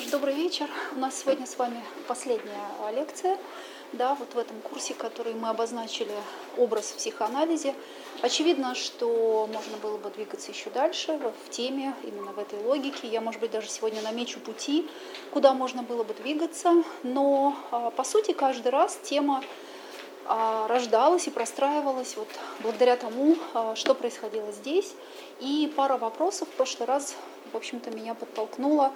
ж, добрый вечер. У нас сегодня с вами последняя лекция, да, вот в этом курсе, который мы обозначили образ в психоанализе. Очевидно, что можно было бы двигаться еще дальше в теме, именно в этой логике. Я, может быть, даже сегодня намечу пути, куда можно было бы двигаться, но а, по сути каждый раз тема а, рождалась и простраивалась вот благодаря тому, а, что происходило здесь. И пара вопросов в прошлый раз, в общем-то, меня подтолкнула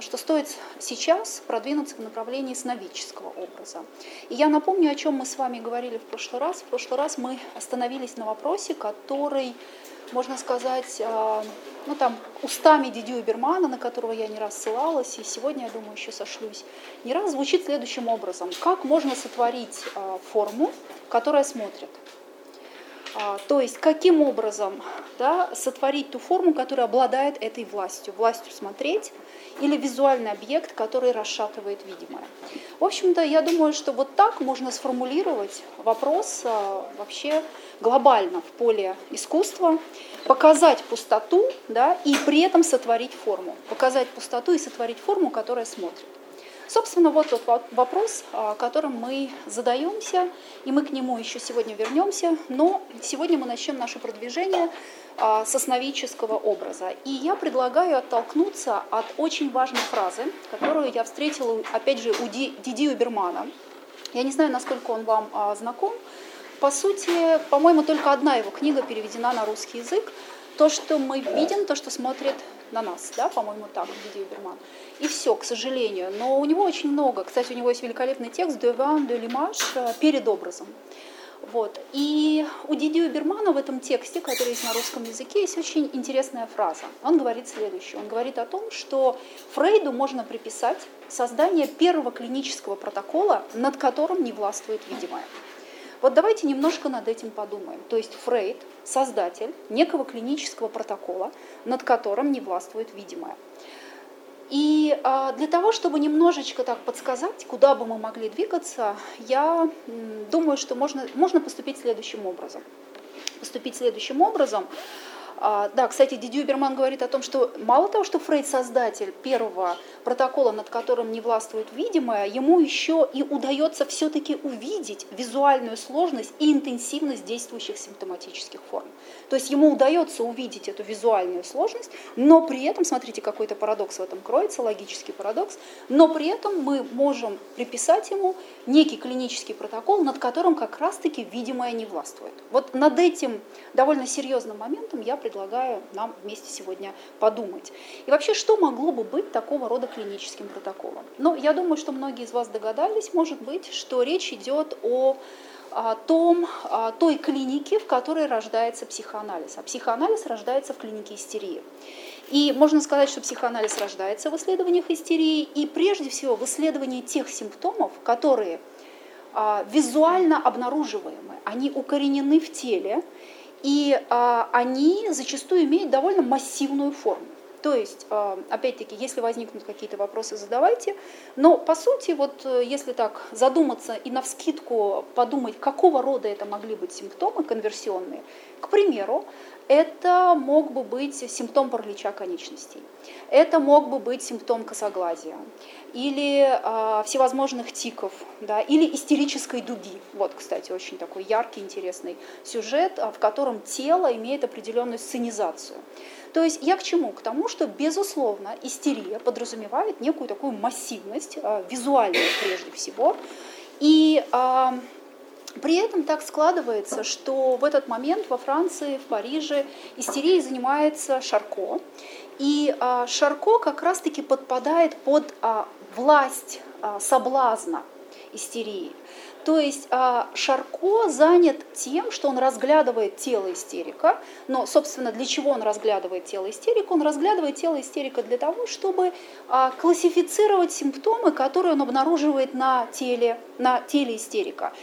что стоит сейчас продвинуться в направлении сновидческого образа. И я напомню, о чем мы с вами говорили в прошлый раз. В прошлый раз мы остановились на вопросе, который, можно сказать, а, ну там устами Дидю Бермана, на которого я не раз ссылалась, и сегодня, я думаю, еще сошлюсь, не раз звучит следующим образом. Как можно сотворить а, форму, которая смотрит? То есть каким образом да, сотворить ту форму, которая обладает этой властью, властью смотреть, или визуальный объект, который расшатывает видимое. В общем-то, я думаю, что вот так можно сформулировать вопрос а, вообще глобально в поле искусства, показать пустоту да, и при этом сотворить форму. Показать пустоту и сотворить форму, которая смотрит. Собственно, вот тот вопрос, а, которым мы задаемся, и мы к нему еще сегодня вернемся, но сегодня мы начнем наше продвижение а, с основического образа. И я предлагаю оттолкнуться от очень важной фразы, которую я встретила, опять же, у Диди Убермана. Я не знаю, насколько он вам а, знаком. По сути, по-моему, только одна его книга переведена на русский язык. То, что мы видим, то, что смотрит на нас, да, по-моему, так, Диди Уберман. И все, к сожалению. Но у него очень много. Кстати, у него есть великолепный текст «Devant de l'image» перед образом. Вот. И у Дидио Бермана в этом тексте, который есть на русском языке, есть очень интересная фраза. Он говорит следующее. Он говорит о том, что Фрейду можно приписать создание первого клинического протокола, над которым не властвует видимое. Вот давайте немножко над этим подумаем. То есть Фрейд – создатель некого клинического протокола, над которым не властвует видимое. И а, для того, чтобы немножечко так подсказать, куда бы мы могли двигаться, я думаю, что можно, можно поступить следующим образом. Поступить следующим образом – а, да, кстати, Дидю Берман говорит о том, что мало того, что Фрейд создатель первого протокола, над которым не властвует видимое, ему еще и удается все-таки увидеть визуальную сложность и интенсивность действующих симптоматических форм. То есть ему удается увидеть эту визуальную сложность, но при этом, смотрите, какой-то парадокс в этом кроется, логический парадокс, но при этом мы можем приписать ему некий клинический протокол, над которым как раз-таки видимое не властвует. Вот над этим довольно серьезным моментом я предлагаю нам вместе сегодня подумать. И вообще, что могло бы быть такого рода клиническим протоколом? Ну, я думаю, что многие из вас догадались, может быть, что речь идет о том, той клинике, в которой рождается психоанализ. А психоанализ рождается в клинике истерии. И можно сказать, что психоанализ рождается в исследованиях истерии и прежде всего в исследовании тех симптомов, которые а, визуально обнаруживаемы, они укоренены в теле, и а, они зачастую имеют довольно массивную форму. То есть, а, опять-таки, если возникнут какие-то вопросы, задавайте. Но, по сути, вот э, если так задуматься и на вскидку подумать, какого рода это могли быть симптомы конверсионные, к примеру, это мог бы быть симптом паралича конечностей, это мог бы быть симптом косоглазия, или э, всевозможных тиков, да, или истерической дуги. Вот, кстати, очень такой яркий, интересный сюжет, в котором тело имеет определенную сценизацию. То есть я к чему? К тому, что, безусловно, истерия подразумевает некую такую массивность, э, визуальную прежде всего, и э, при этом так складывается, что в этот момент во Франции, в Париже истерией занимается Шарко. И а, Шарко как раз-таки подпадает под а, власть а, соблазна истерии. То есть Шарко занят тем, что он разглядывает тело истерика, но, собственно, для чего он разглядывает тело истерика? Он разглядывает тело истерика для того, чтобы классифицировать симптомы, которые он обнаруживает на теле, на теле истерика.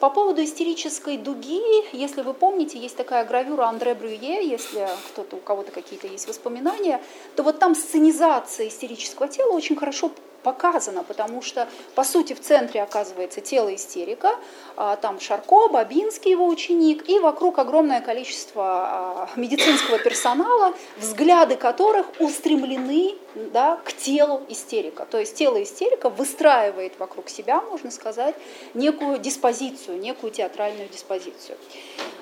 По поводу истерической дуги, если вы помните, есть такая гравюра Андре Брюе, если кто-то, у кого-то какие-то есть воспоминания, то вот там сценизация истерического тела очень хорошо показана, потому что, по сути, в центре оказывается тело истерика, а, там Шарко, Бабинский его ученик, и вокруг огромное количество а, медицинского персонала, взгляды которых устремлены да, к телу истерика. То есть тело истерика выстраивает вокруг себя, можно сказать, некую диспозицию, некую театральную диспозицию.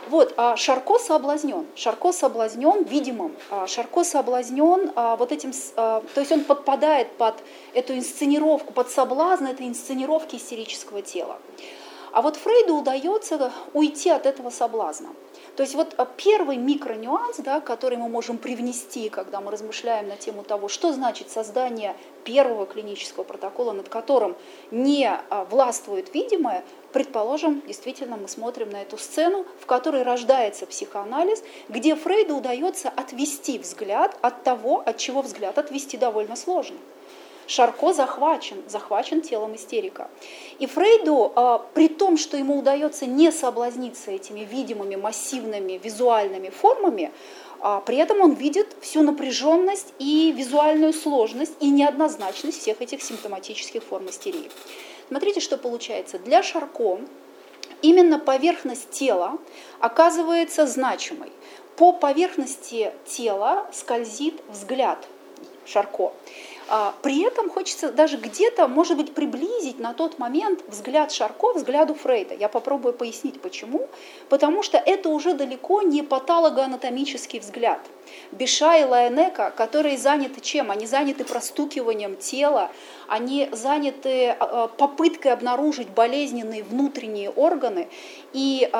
Вот, а Шарко соблазнен. Шарко соблазнен видимым. А Шарко соблазнен а, вот этим, а, то есть он подпадает под эту инсценировку, под соблазн этой инсценировки истерического тела. А вот Фрейду удается уйти от этого соблазна. То есть вот первый микронюанс, да, который мы можем привнести, когда мы размышляем на тему того, что значит создание первого клинического протокола, над которым не властвует видимое, Предположим, действительно мы смотрим на эту сцену, в которой рождается психоанализ, где Фрейду удается отвести взгляд от того, от чего взгляд отвести довольно сложно. Шарко захвачен, захвачен телом истерика. И Фрейду, а, при том, что ему удается не соблазниться этими видимыми, массивными, визуальными формами, а, при этом он видит всю напряженность и визуальную сложность и неоднозначность всех этих симптоматических форм истерии. Смотрите, что получается. Для Шарко именно поверхность тела оказывается значимой. По поверхности тела скользит взгляд Шарко. А, при этом хочется даже где-то, может быть, приблизить на тот момент взгляд Шарко взгляду Фрейда. Я попробую пояснить, почему. Потому что это уже далеко не патологоанатомический взгляд. Биша и Лайонека, которые заняты чем? Они заняты простукиванием тела, они заняты а, а, попыткой обнаружить болезненные внутренние органы. И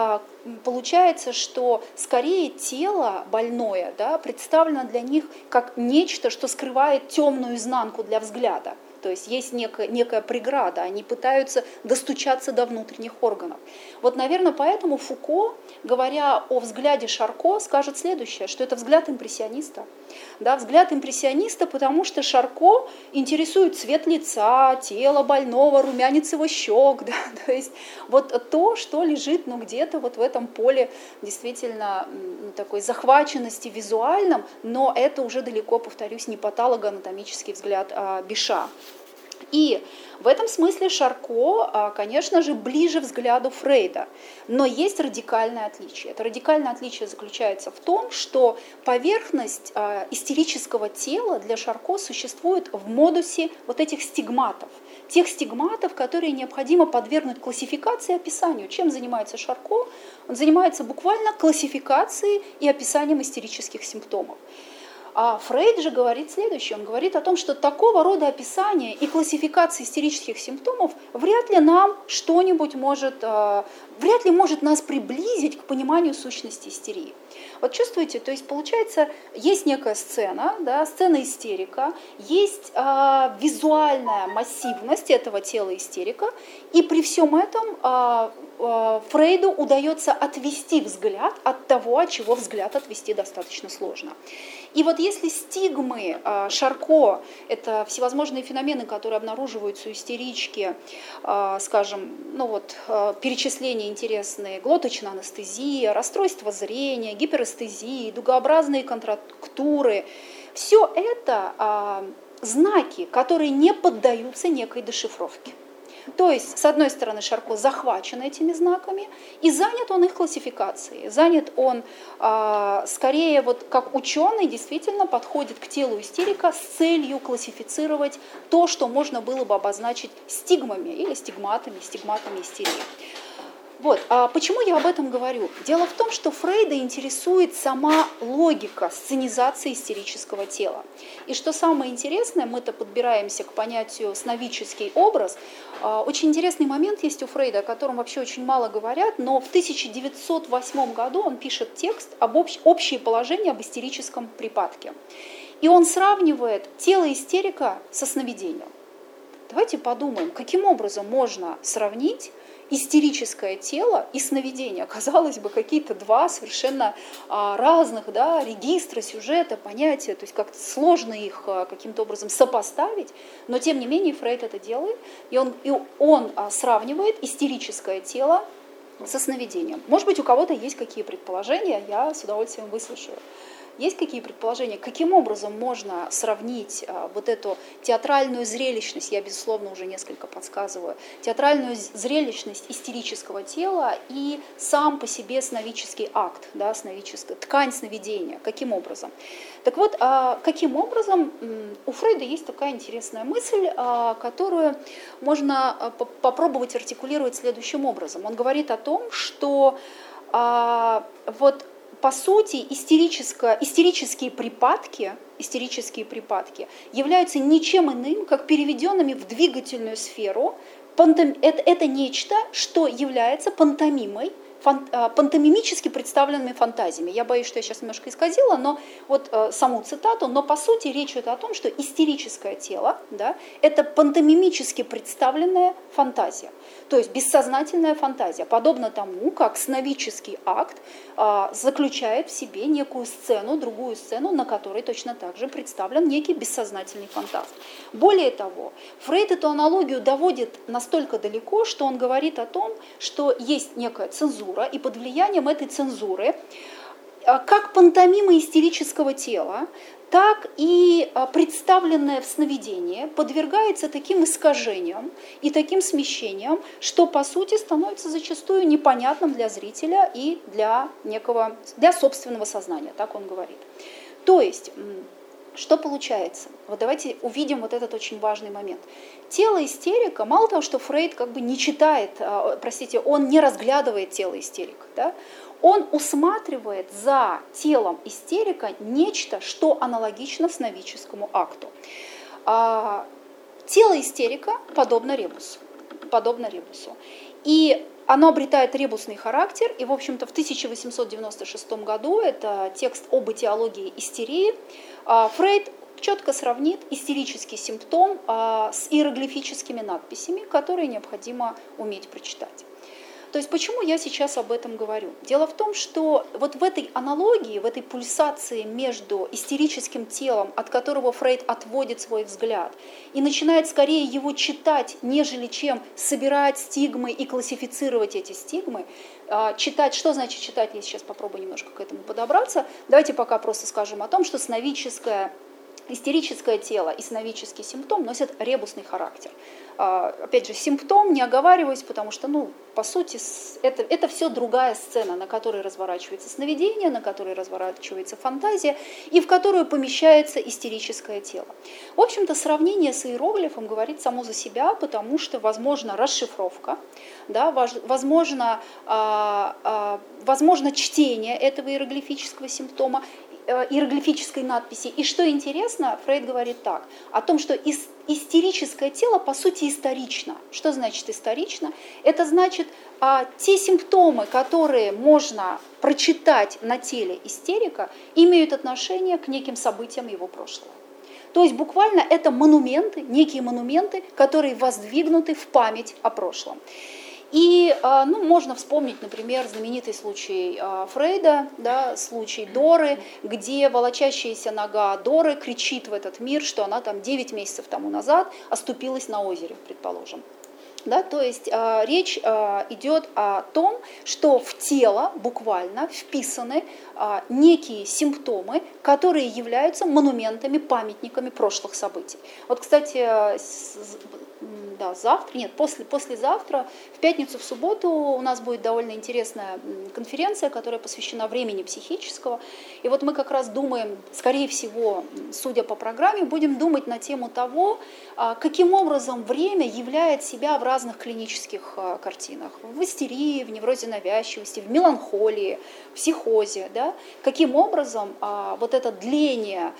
получается, что скорее тело больное да, представлено для них как нечто, что скрывает темную изнанку для взгляда. То есть есть некая, некая преграда, они пытаются достучаться до внутренних органов. Вот, наверное, поэтому Фуко, говоря о взгляде Шарко, скажет следующее, что это взгляд импрессиониста. Да, взгляд импрессиониста, потому что Шарко интересует цвет лица, тело больного, румянец его щек. Да, то есть вот то, что лежит ну, где-то вот в этом поле действительно такой захваченности визуальном, но это уже далеко, повторюсь, не патологоанатомический взгляд а Биша. И в этом смысле Шарко, а, конечно же, ближе взгляду Фрейда. Но есть радикальное отличие. Это радикальное отличие заключается в том, что поверхность а, истерического тела для Шарко существует в модусе вот этих стигматов. Тех стигматов, которые необходимо подвергнуть классификации и описанию. Чем занимается Шарко? Он занимается буквально классификацией и описанием истерических симптомов. А Фрейд же говорит следующее. Он говорит о том, что такого рода описание и классификация истерических симптомов вряд ли нам что-нибудь может, э, вряд ли может нас приблизить к пониманию сущности истерии. Вот чувствуете, то есть получается, есть некая сцена, да, сцена истерика, есть э, визуальная массивность этого тела истерика, и при всем этом э, э, Фрейду удается отвести взгляд от того, от чего взгляд отвести достаточно сложно. И вот если стигмы э, Шарко – это всевозможные феномены, которые обнаруживаются у истерички, э, скажем, ну вот, э, перечисления интересные, глоточная анестезия, расстройство зрения, гиперэстезии, дугообразные контрактуры – все это знаки, которые не поддаются некой дешифровке. То есть, с одной стороны, Шарко захвачен этими знаками, и занят он их классификацией. Занят он э, скорее, вот как ученый, действительно подходит к телу истерика с целью классифицировать то, что можно было бы обозначить стигмами или стигматами, стигматами истерии. Вот. А почему я об этом говорю? Дело в том, что Фрейда интересует сама логика сценизации истерического тела. И что самое интересное, мы-то подбираемся к понятию сновидческий образ. А, очень интересный момент есть у Фрейда, о котором вообще очень мало говорят, но в 1908 году он пишет текст об общ... общее положение об истерическом припадке. И он сравнивает тело истерика со сновидением. Давайте подумаем, каким образом можно сравнить истерическое тело и сновидение. Казалось бы, какие-то два совершенно а, разных да, регистра, сюжета, понятия, то есть как-то сложно их а, каким-то образом сопоставить, но тем не менее Фрейд это делает, и он, и он а, сравнивает истерическое тело со сновидением. Может быть, у кого-то есть какие предположения, я с удовольствием выслушаю. Есть какие предположения, каким образом можно сравнить а, вот эту театральную зрелищность, я, безусловно, уже несколько подсказываю, театральную зрелищность истерического тела и сам по себе сновидческий акт, да, сновидческая ткань сновидения, каким образом? Так вот, а, каким образом у Фрейда есть такая интересная мысль, а, которую можно попробовать артикулировать следующим образом. Он говорит о том, что вот по сути, истерические припадки, истерические припадки являются ничем иным, как переведенными в двигательную сферу. Это, это нечто, что является пантомимой фан, э, пантомимически представленными фантазиями. Я боюсь, что я сейчас немножко исказила, но вот э, саму цитату, но по сути речь идет о том, что истерическое тело да, – это пантомимически представленная фантазия, то есть бессознательная фантазия, подобно тому, как сновидческий акт э, заключает в себе некую сцену, другую сцену, на которой точно так же представлен некий бессознательный фантазм. Более того, Фрейд эту аналогию доводит настолько далеко, что он говорит о том, что есть некая цензура, цензура, и под влиянием этой цензуры а, как пантомима истерического тела, так и а, представленное в сновидении подвергается таким искажениям и таким смещениям, что по сути становится зачастую непонятным для зрителя и для некого, для собственного сознания, так он говорит. То есть, что получается? Вот давайте увидим вот этот очень важный момент. Тело истерика, мало того, что Фрейд как бы не читает, а, простите, он не разглядывает тело истерика, да, он усматривает за телом истерика нечто, что аналогично сновидческому акту. А, тело истерика подобно ребусу, подобно ребусу. И оно обретает ребусный характер, и, в общем-то, в 1896 году, это текст об этиологии истерии, Фрейд четко сравнит истерический симптом а, с иероглифическими надписями, которые необходимо уметь прочитать. То есть почему я сейчас об этом говорю? Дело в том, что вот в этой аналогии, в этой пульсации между истерическим телом, от которого Фрейд отводит свой взгляд, и начинает скорее его читать, нежели чем собирать стигмы и классифицировать эти стигмы, а, читать, что значит читать, я сейчас попробую немножко к этому подобраться. Давайте пока просто скажем о том, что сновидческое истерическое тело и сновидческий симптом носят ребусный характер. А, опять же, симптом не оговариваюсь, потому что, ну, по сути, это, это все другая сцена, на которой разворачивается сновидение, на которой разворачивается фантазия и в которую помещается истерическое тело. В общем-то, сравнение с иероглифом говорит само за себя, потому что возможно расшифровка, да, возможно, а, а, возможно чтение этого иероглифического симптома, иероглифической надписи. И что интересно, Фрейд говорит так, о том, что истерическое тело по сути исторично. Что значит исторично? Это значит а, те симптомы, которые можно прочитать на теле истерика, имеют отношение к неким событиям его прошлого. То есть буквально это монументы, некие монументы, которые воздвигнуты в память о прошлом. И а, ну, можно вспомнить, например, знаменитый случай а, Фрейда, да, случай Доры, где волочащаяся нога Доры кричит в этот мир, что она там 9 месяцев тому назад оступилась на озере, предположим. Да, то есть э, речь э, идет о том, что в тело буквально вписаны э, некие симптомы, которые являются монументами, памятниками прошлых событий. Вот, кстати, да, завтра, нет, после, послезавтра, пятницу, в субботу у нас будет довольно интересная конференция, которая посвящена времени психического. И вот мы как раз думаем, скорее всего, судя по программе, будем думать на тему того, а, каким образом время являет себя в разных клинических а, картинах. В истерии, в неврозе навязчивости, в меланхолии, в психозе. Да? Каким образом а, вот это дление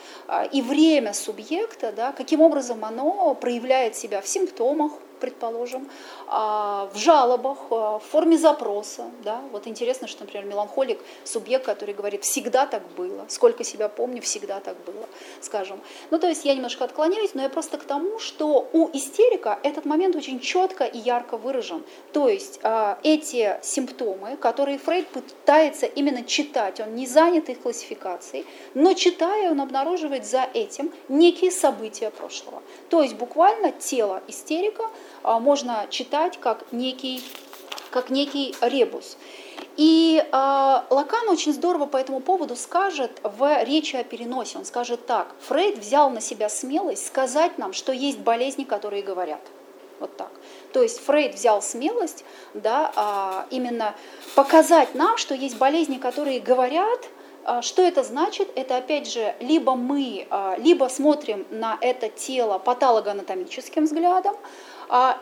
и время субъекта, да, каким образом оно проявляет себя в симптомах, предположим, в жалобах, а, в форме запроса. Да? Вот интересно, что, например, меланхолик – субъект, который говорит «всегда так было», «сколько себя помню, всегда так было», скажем. Ну, то есть я немножко отклоняюсь, но я просто к тому, что у истерика этот момент очень четко и ярко выражен. То есть а, эти симптомы, которые Фрейд пытается именно читать, он не занят их классификацией, но читая, он обнаруживает за этим некие события прошлого. То есть буквально тело истерика – а, можно читать как некий, как некий ребус. И э, Лакан очень здорово по этому поводу скажет в речи о переносе. Он скажет так, Фрейд взял на себя смелость сказать нам, что есть болезни, которые говорят. Вот так. То есть Фрейд взял смелость да, а, именно показать нам, что есть болезни, которые говорят, а, что это значит? Это опять же, либо мы, а, либо смотрим на это тело патологоанатомическим взглядом, а,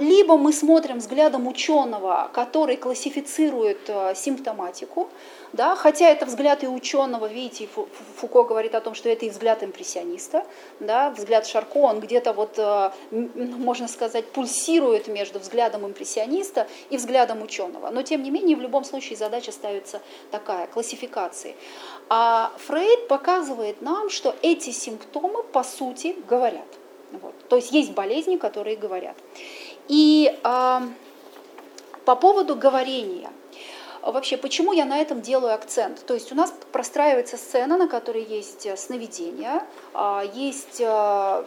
либо мы смотрим взглядом ученого, который классифицирует э, симптоматику, да, хотя это взгляд и ученого, видите, Фуко говорит о том, что это и взгляд импрессиониста, да, взгляд Шарко, он где-то вот, э, можно сказать, пульсирует между взглядом импрессиониста и взглядом ученого. Но тем не менее, в любом случае задача ставится такая, классификации. А Фрейд показывает нам, что эти симптомы, по сути, говорят. Вот. То есть есть болезни, которые говорят. И э, по поводу говорения. Вообще, почему я на этом делаю акцент? То есть у нас простраивается сцена, на которой есть э, сновидение, а, есть э,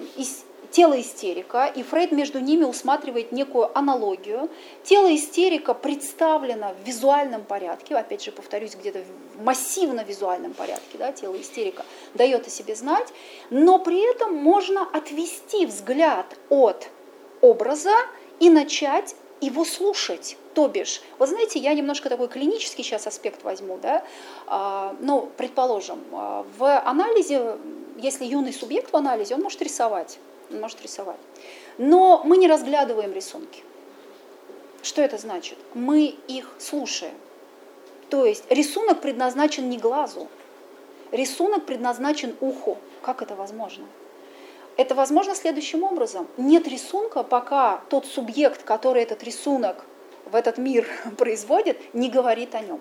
тело истерика, и Фрейд между ними усматривает некую аналогию. Тело истерика представлено в визуальном порядке, опять же, повторюсь, где-то в массивно визуальном порядке, да, тело истерика дает о себе знать, но при этом можно отвести взгляд от образа и начать его слушать. То бишь, вот знаете, я немножко такой клинический сейчас аспект возьму, да, а, ну, предположим, а, в анализе, если юный субъект в анализе, он может рисовать, он может рисовать. Но мы не разглядываем рисунки. Что это значит? Мы их слушаем. То есть рисунок предназначен не глазу, рисунок предназначен уху. Как это возможно? Это возможно следующим образом. Нет рисунка, пока тот субъект, который этот рисунок в этот мир производит, не говорит о нем.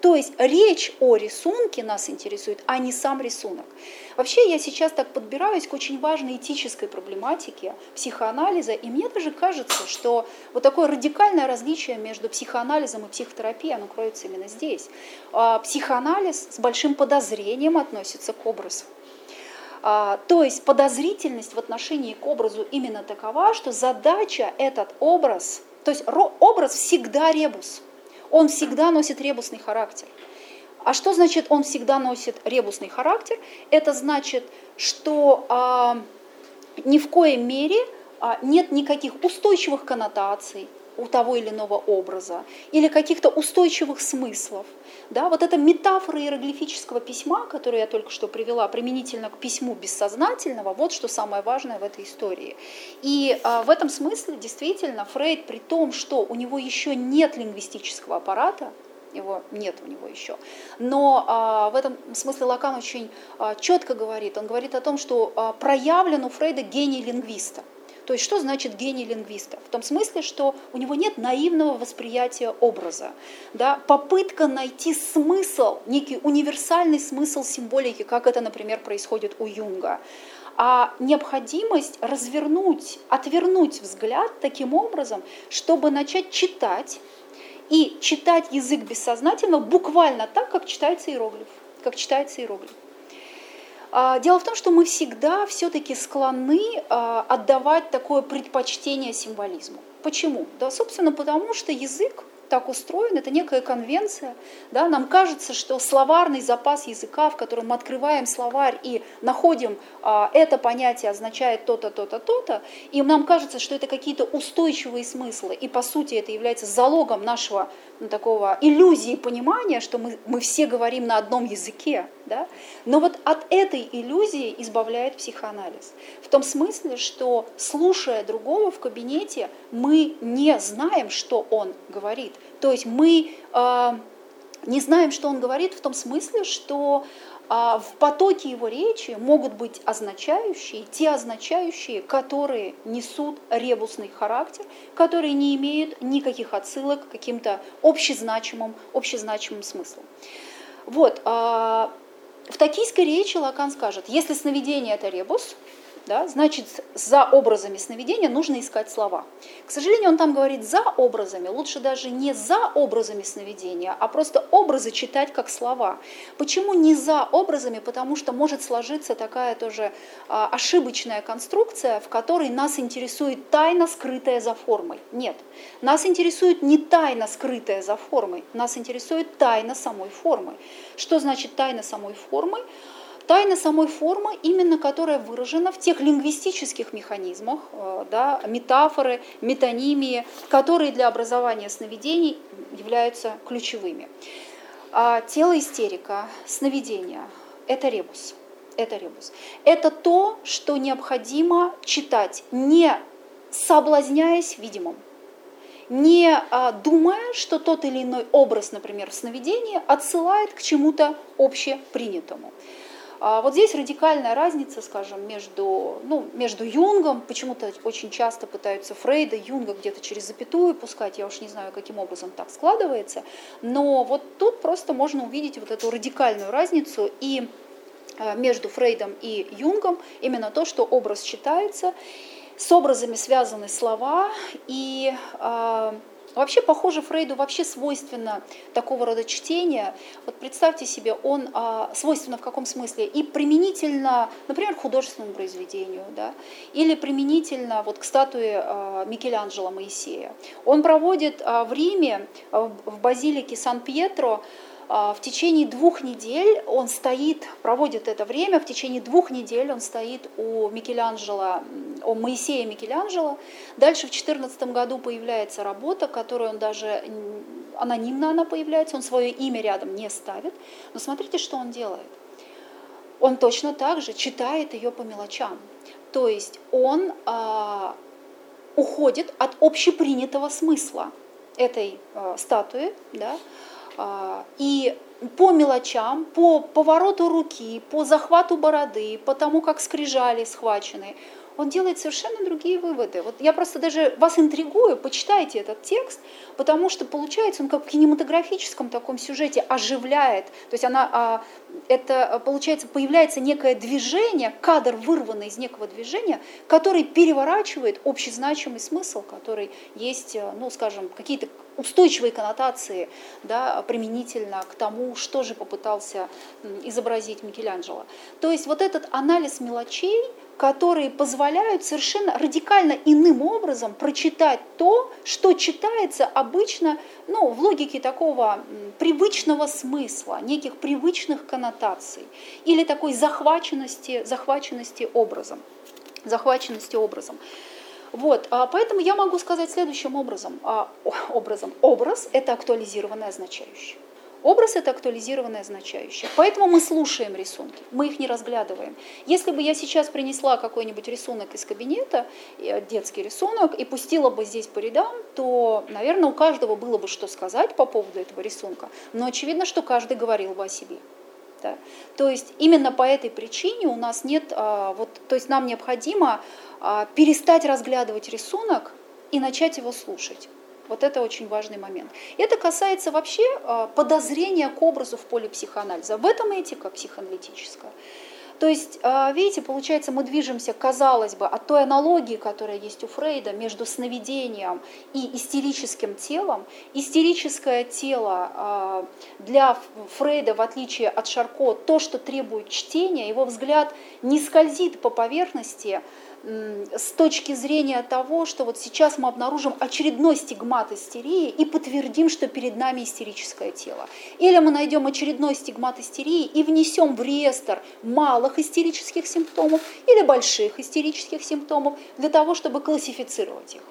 То есть речь о рисунке нас интересует, а не сам рисунок. Вообще я сейчас так подбираюсь к очень важной этической проблематике психоанализа, и мне даже кажется, что вот такое радикальное различие между психоанализом и психотерапией, оно кроется именно здесь. А психоанализ с большим подозрением относится к образу. А, то есть подозрительность в отношении к образу именно такова, что задача этот образ, то есть образ всегда ребус – он всегда носит ребусный характер. А что значит он всегда носит ребусный характер? Это значит, что а, ни в коей мере а, нет никаких устойчивых коннотаций, у того или иного образа или каких-то устойчивых смыслов. Да, вот эта метафора иероглифического письма, которую я только что привела, применительно к письму бессознательного, вот что самое важное в этой истории. И а, в этом смысле действительно Фрейд, при том, что у него еще нет лингвистического аппарата, его нет у него еще. Но а, в этом смысле Лакан очень а, четко говорит, он говорит о том, что а, проявлен у Фрейда гений лингвиста. То есть что значит гений лингвиста? В том смысле, что у него нет наивного восприятия образа. Да? Попытка найти смысл, некий универсальный смысл символики, как это, например, происходит у Юнга а необходимость развернуть, отвернуть взгляд таким образом, чтобы начать читать и читать язык бессознательного буквально так, как читается иероглиф, как читается иероглиф. А, дело в том, что мы всегда все-таки склонны а, отдавать такое предпочтение символизму. Почему? Да, собственно, потому что язык так устроен, это некая конвенция. Да? Нам кажется, что словарный запас языка, в котором мы открываем словарь и находим а, это понятие означает то-то, то-то, то-то, и нам кажется, что это какие-то устойчивые смыслы, и по сути это является залогом нашего ну, такого иллюзии понимания, что мы, мы все говорим на одном языке. Да? Но вот от этой иллюзии избавляет психоанализ. В том смысле, что слушая другого в кабинете, мы не знаем, что он говорит. То есть мы э, не знаем, что он говорит в том смысле, что в потоке его речи могут быть означающие, те означающие, которые несут ребусный характер, которые не имеют никаких отсылок к каким-то общезначимым, общезначимым смыслам. Вот, а, в токийской речи Лакан скажет, если сновидение – это ребус, да, значит, за образами сновидения нужно искать слова. К сожалению, он там говорит за образами, лучше даже не за образами сновидения, а просто образы читать как слова. Почему не за образами? Потому что может сложиться такая тоже а, ошибочная конструкция, в которой нас интересует тайна, скрытая за формой. Нет, нас интересует не тайна, скрытая за формой, нас интересует тайна самой формы. Что значит тайна самой формы? Тайна самой формы, именно которая выражена в тех лингвистических механизмах, э, да, метафоры, метонимии, которые для образования сновидений являются ключевыми. А тело истерика, сновидение – это ребус. Это ребус. Это то, что необходимо читать, не соблазняясь видимым, не а, думая, что тот или иной образ, например, в сновидении отсылает к чему-то общепринятому. А вот здесь радикальная разница, скажем, между, ну, между Юнгом, почему-то очень часто пытаются Фрейда, Юнга где-то через запятую пускать, я уж не знаю, каким образом так складывается, но вот тут просто можно увидеть вот эту радикальную разницу и а, между Фрейдом и Юнгом. Именно то, что образ читается, с образами связаны слова, и Вообще, похоже, Фрейду вообще свойственно такого рода чтение. Вот представьте себе, он а, свойственно в каком смысле? И применительно, например, к художественному произведению, да, или применительно вот к статуе а, Микеланджело Моисея. Он проводит а, в Риме, а, в базилике Сан-Пьетро, в течение двух недель он стоит, проводит это время, в течение двух недель он стоит у Микеланджело, у Моисея Микеланджело. Дальше в 2014 году появляется работа, которую он даже анонимно она появляется, он свое имя рядом не ставит. Но смотрите, что он делает. Он точно так же читает ее по мелочам. То есть он а, уходит от общепринятого смысла этой а, статуи, да, а, и по мелочам, по повороту руки, по захвату бороды, по тому, как скрижали схвачены, он делает совершенно другие выводы. Вот я просто даже вас интригую, почитайте этот текст, потому что получается он как в кинематографическом таком сюжете оживляет. То есть она, а, это получается, появляется некое движение, кадр вырванный из некого движения, который переворачивает общезначимый смысл, который есть, ну, скажем, какие-то устойчивые коннотации да, применительно к тому, что же попытался изобразить Микеланджело. То есть вот этот анализ мелочей, которые позволяют совершенно радикально иным образом прочитать то, что читается обычно ну, в логике такого привычного смысла, неких привычных коннотаций или такой захваченности, захваченности образом. Захваченности образом. Вот, а поэтому я могу сказать следующим образом. А, образом. Образ – это актуализированное означающее. Образ – это актуализированное означающее. Поэтому мы слушаем рисунки, мы их не разглядываем. Если бы я сейчас принесла какой-нибудь рисунок из кабинета, э, детский рисунок, и пустила бы здесь по рядам, то, наверное, у каждого было бы что сказать по поводу этого рисунка. Но очевидно, что каждый говорил бы о себе. Да? То есть именно по этой причине у нас нет, а, вот, то есть нам необходимо а, перестать разглядывать рисунок и начать его слушать. Вот это очень важный момент. Это касается вообще а, подозрения к образу в поле психоанализа. В этом этика психоаналитическая. То есть, а, видите, получается, мы движемся, казалось бы, от той аналогии, которая есть у Фрейда между сновидением и истерическим телом. Истерическое тело для Фрейда, в отличие от Шарко, то, что требует чтения, его взгляд не скользит по поверхности, с точки зрения того, что вот сейчас мы обнаружим очередной стигмат истерии и подтвердим, что перед нами истерическое тело. Или мы найдем очередной стигмат истерии и внесем в реестр малых истерических симптомов или больших истерических симптомов для того, чтобы классифицировать их.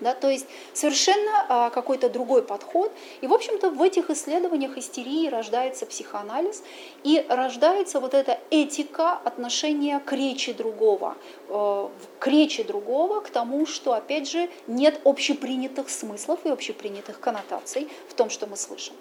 Да, то есть совершенно а, какой-то другой подход. И, в общем-то, в этих исследованиях истерии рождается психоанализ и рождается вот эта этика отношения к речи другого, э, к речи другого, к тому, что, опять же, нет общепринятых смыслов и общепринятых коннотаций в том, что мы слышим.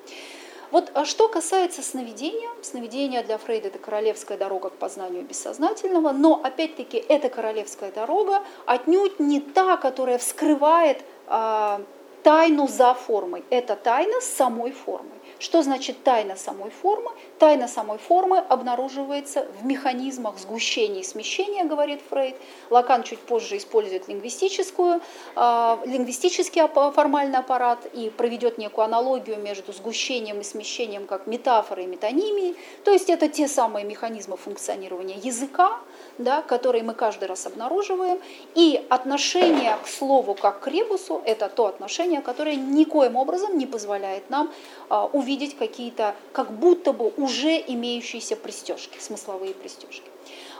Вот а что касается сновидения, сновидение для Фрейда это королевская дорога к познанию бессознательного, но опять-таки эта королевская дорога отнюдь не та, которая вскрывает э, тайну за формой. Это тайна самой формой. Что значит тайна самой формы? Тайна самой формы обнаруживается в механизмах сгущения и смещения, говорит Фрейд. Лакан чуть позже использует лингвистическую, э, лингвистический формальный аппарат и проведет некую аналогию между сгущением и смещением как метафорой и метонимией. То есть это те самые механизмы функционирования языка, да, которые мы каждый раз обнаруживаем. И отношение к слову как к ребусу – это то отношение, которое никоим образом не позволяет нам а, увидеть какие-то как будто бы уже имеющиеся пристежки, смысловые пристежки.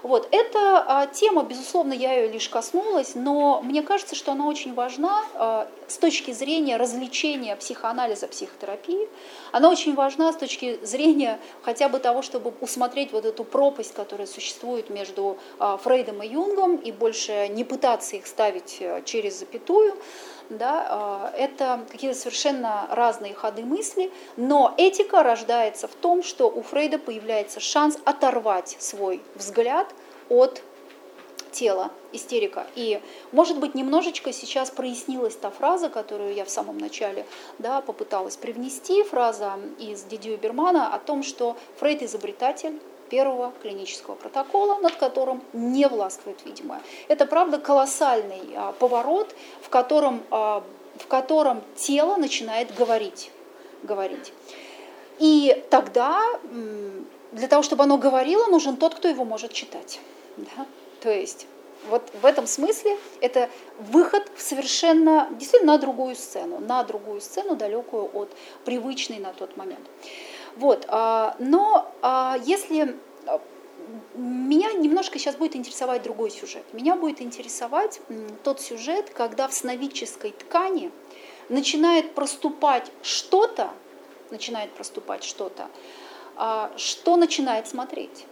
Вот. Эта тема, безусловно, я ее лишь коснулась, но мне кажется, что она очень важна а, с точки зрения развлечения психоанализа, психотерапии. Она очень важна с точки зрения хотя бы того, чтобы усмотреть вот эту пропасть, которая существует между а, Фрейдом и Юнгом, и больше не пытаться их ставить а, через запятую да, а, это какие-то совершенно разные ходы мысли, но этика рождается в том, что у Фрейда появляется шанс оторвать свой взгляд от тела истерика. И, может быть, немножечко сейчас прояснилась та фраза, которую я в самом начале да, попыталась привнести, фраза из Дидио Бермана о том, что Фрейд изобретатель, первого клинического протокола, над которым не властвует видимое. Это, правда, колоссальный а, поворот, в котором, а, в котором тело начинает говорить. говорить. И тогда для того, чтобы оно говорило, нужен тот, кто его может читать. Да? То есть вот в этом смысле это выход в совершенно, действительно, на другую сцену, на другую сцену, далекую от привычной на тот момент. Вот, а, но а, если а, меня немножко сейчас будет интересовать другой сюжет. Меня будет интересовать тот сюжет, когда в сновидческой ткани начинает проступать что-то, начинает проступать что-то, что начинает смотреть.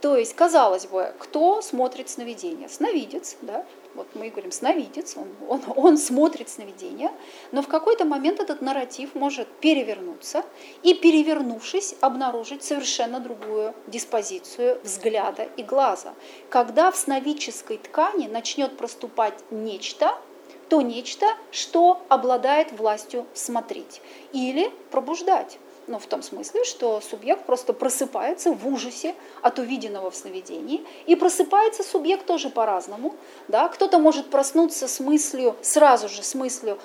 То есть, казалось бы, кто смотрит сновидение? Сновидец, да, вот мы говорим сновидец, он, он, он смотрит сновидение, но в какой-то момент этот нарратив может перевернуться и, перевернувшись, обнаружить совершенно другую диспозицию взгляда и глаза. Когда в сновидческой ткани начнет проступать нечто, то нечто, что обладает властью смотреть или пробуждать ну, в том смысле, что субъект просто просыпается в ужасе от увиденного в сновидении, и просыпается субъект тоже по-разному. Да? Кто-то может проснуться с мыслью, сразу же с мыслью,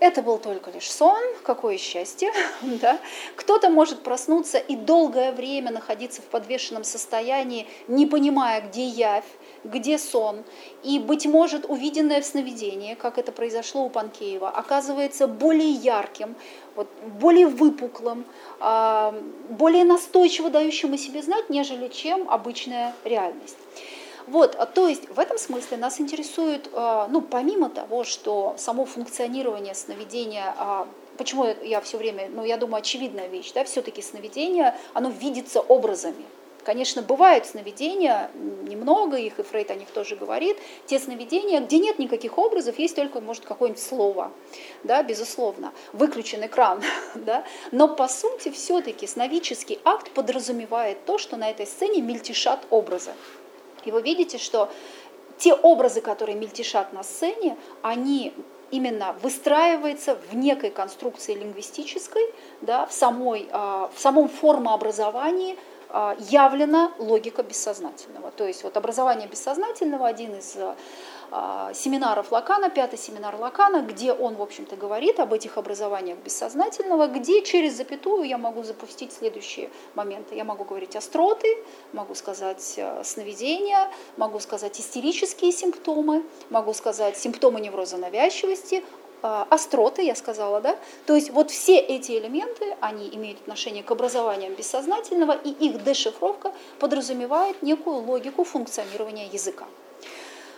это был только лишь сон, какое счастье. Да? Кто-то может проснуться и долгое время находиться в подвешенном состоянии, не понимая, где явь, где сон. И, быть может, увиденное в сновидении, как это произошло у Панкеева, оказывается более ярким, вот, более выпуклым, а, более настойчиво дающим о себе знать, нежели чем обычная реальность. Вот, а, то есть в этом смысле нас интересует, а, ну, помимо того, что само функционирование сновидения почему я все время, ну, я думаю, очевидная вещь, да, все-таки сновидение, оно видится образами. Конечно, бывают сновидения, немного их, и Фрейд о них тоже говорит, те сновидения, где нет никаких образов, есть только, может, какое-нибудь слово, да, безусловно, выключен экран, да, но по сути все-таки сновидческий акт подразумевает то, что на этой сцене мельтешат образы. И вы видите, что те образы, которые мельтешат на сцене, они именно выстраивается в некой конструкции лингвистической, да, в, самой, а, в самом формообразовании а, явлена логика бессознательного. То есть вот образование бессознательного, один из а, семинаров Лакана, пятый семинар Лакана, где он, в общем-то, говорит об этих образованиях бессознательного, где через запятую я могу запустить следующие моменты. Я могу говорить остроты, могу сказать э, сновидения, могу сказать истерические симптомы, могу сказать симптомы невроза навязчивости, а, остроты, я сказала, да, то есть вот все эти элементы, они имеют отношение к образованиям бессознательного, и их дешифровка подразумевает некую логику функционирования языка.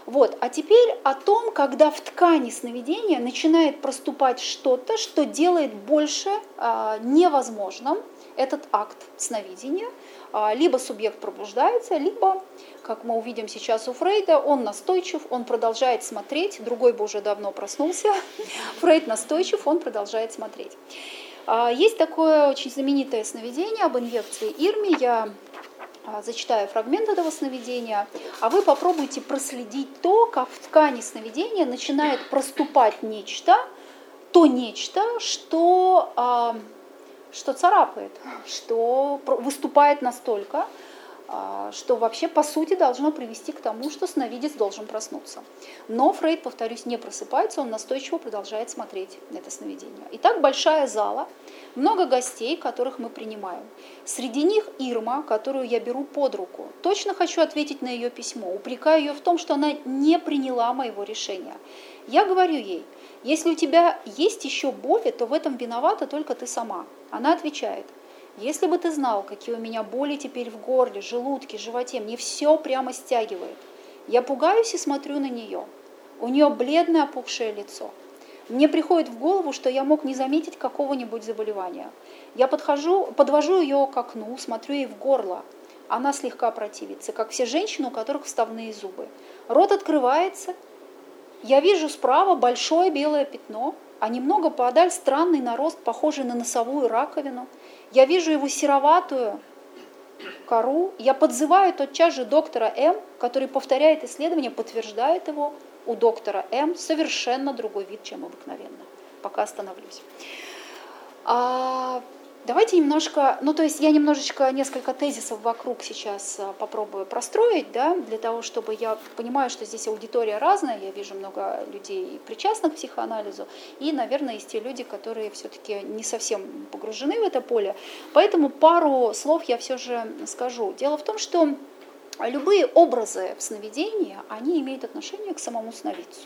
Вот. А теперь о том, когда в ткани сновидения начинает проступать что-то, что делает больше э, невозможным этот акт сновидения. Э, либо субъект пробуждается, либо как мы увидим сейчас у Фрейда, он настойчив, он продолжает смотреть, другой бы уже давно проснулся, Фрейд настойчив, он продолжает смотреть. А, есть такое очень знаменитое сновидение об инъекции Ирми, я а, зачитаю фрагмент этого сновидения, а вы попробуйте проследить то, как в ткани сновидения начинает проступать нечто, то нечто, что а, что царапает, что выступает настолько, а, что вообще по сути должно привести к тому, что сновидец должен проснуться. Но Фрейд, повторюсь, не просыпается, он настойчиво продолжает смотреть это сновидение. Итак, большая зала, много гостей, которых мы принимаем. Среди них Ирма, которую я беру под руку. Точно хочу ответить на ее письмо, упрекаю ее в том, что она не приняла моего решения. Я говорю ей, если у тебя есть еще боли, то в этом виновата только ты сама. Она отвечает – если бы ты знал, какие у меня боли теперь в горле, желудке, животе, мне все прямо стягивает. Я пугаюсь и смотрю на нее. У нее бледное опухшее лицо. Мне приходит в голову, что я мог не заметить какого-нибудь заболевания. Я подхожу, подвожу ее к окну, смотрю ей в горло. Она слегка противится, как все женщины, у которых вставные зубы. Рот открывается. Я вижу справа большое белое пятно, а немного подаль странный нарост, похожий на носовую раковину – я вижу его сероватую кору, я подзываю тотчас же доктора М, который повторяет исследование, подтверждает его, у доктора М совершенно другой вид, чем обыкновенно. Пока остановлюсь. А, Давайте немножко, ну то есть я немножечко несколько тезисов вокруг сейчас а, попробую простроить, да, для того, чтобы я понимаю, что здесь аудитория разная, я вижу много людей причастных к психоанализу, и, наверное, есть те люди, которые все-таки не совсем погружены в это поле. Поэтому пару слов я все же скажу. Дело в том, что любые образы в сновидении, они имеют отношение к самому сновидцу.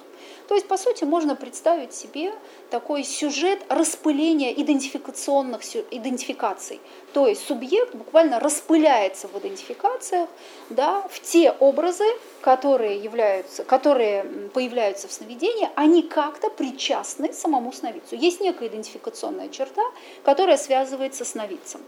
То есть, по сути, можно представить себе такой сюжет распыления идентификационных идентификаций. То есть субъект буквально распыляется в идентификациях да, в те образы, которые, являются, которые появляются в сновидении, они как-то причастны самому сновидцу. Есть некая идентификационная черта, которая связывается с сновидцем.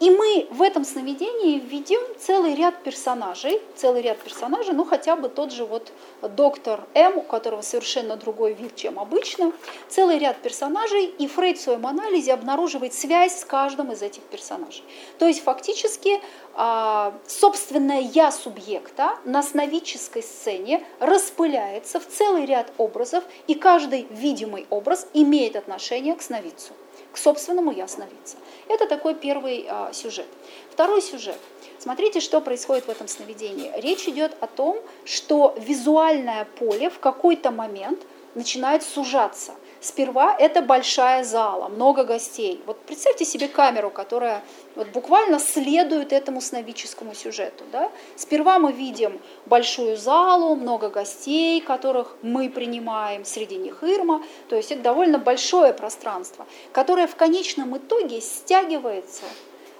И мы в этом сновидении введем целый ряд персонажей, целый ряд персонажей, ну хотя бы тот же вот доктор М, у которого совершенно другой вид, чем обычно, целый ряд персонажей, и Фрейд в своем анализе обнаруживает связь с каждым из этих персонажей. То есть фактически а, собственное я субъекта на сновидческой сцене распыляется в целый ряд образов, и каждый видимый образ имеет отношение к сновидцу к собственному ясновидца. Это такой первый а, сюжет. Второй сюжет. Смотрите, что происходит в этом сновидении. Речь идет о том, что визуальное поле в какой-то момент начинает сужаться. Сперва это большая зала, много гостей. Вот представьте себе камеру, которая вот буквально следует этому сновидческому сюжету. Да? Сперва мы видим большую залу, много гостей, которых мы принимаем, среди них Ирма. То есть это довольно большое пространство, которое в конечном итоге стягивается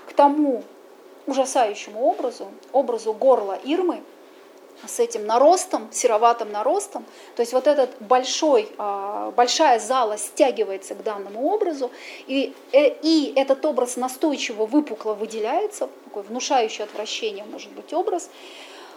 к тому ужасающему образу, образу горла Ирмы – с этим наростом, сероватым наростом. То есть вот этот большой, а, большая зала стягивается к данному образу, и, э, и этот образ настойчиво выпукло выделяется, такой внушающий отвращение может быть образ.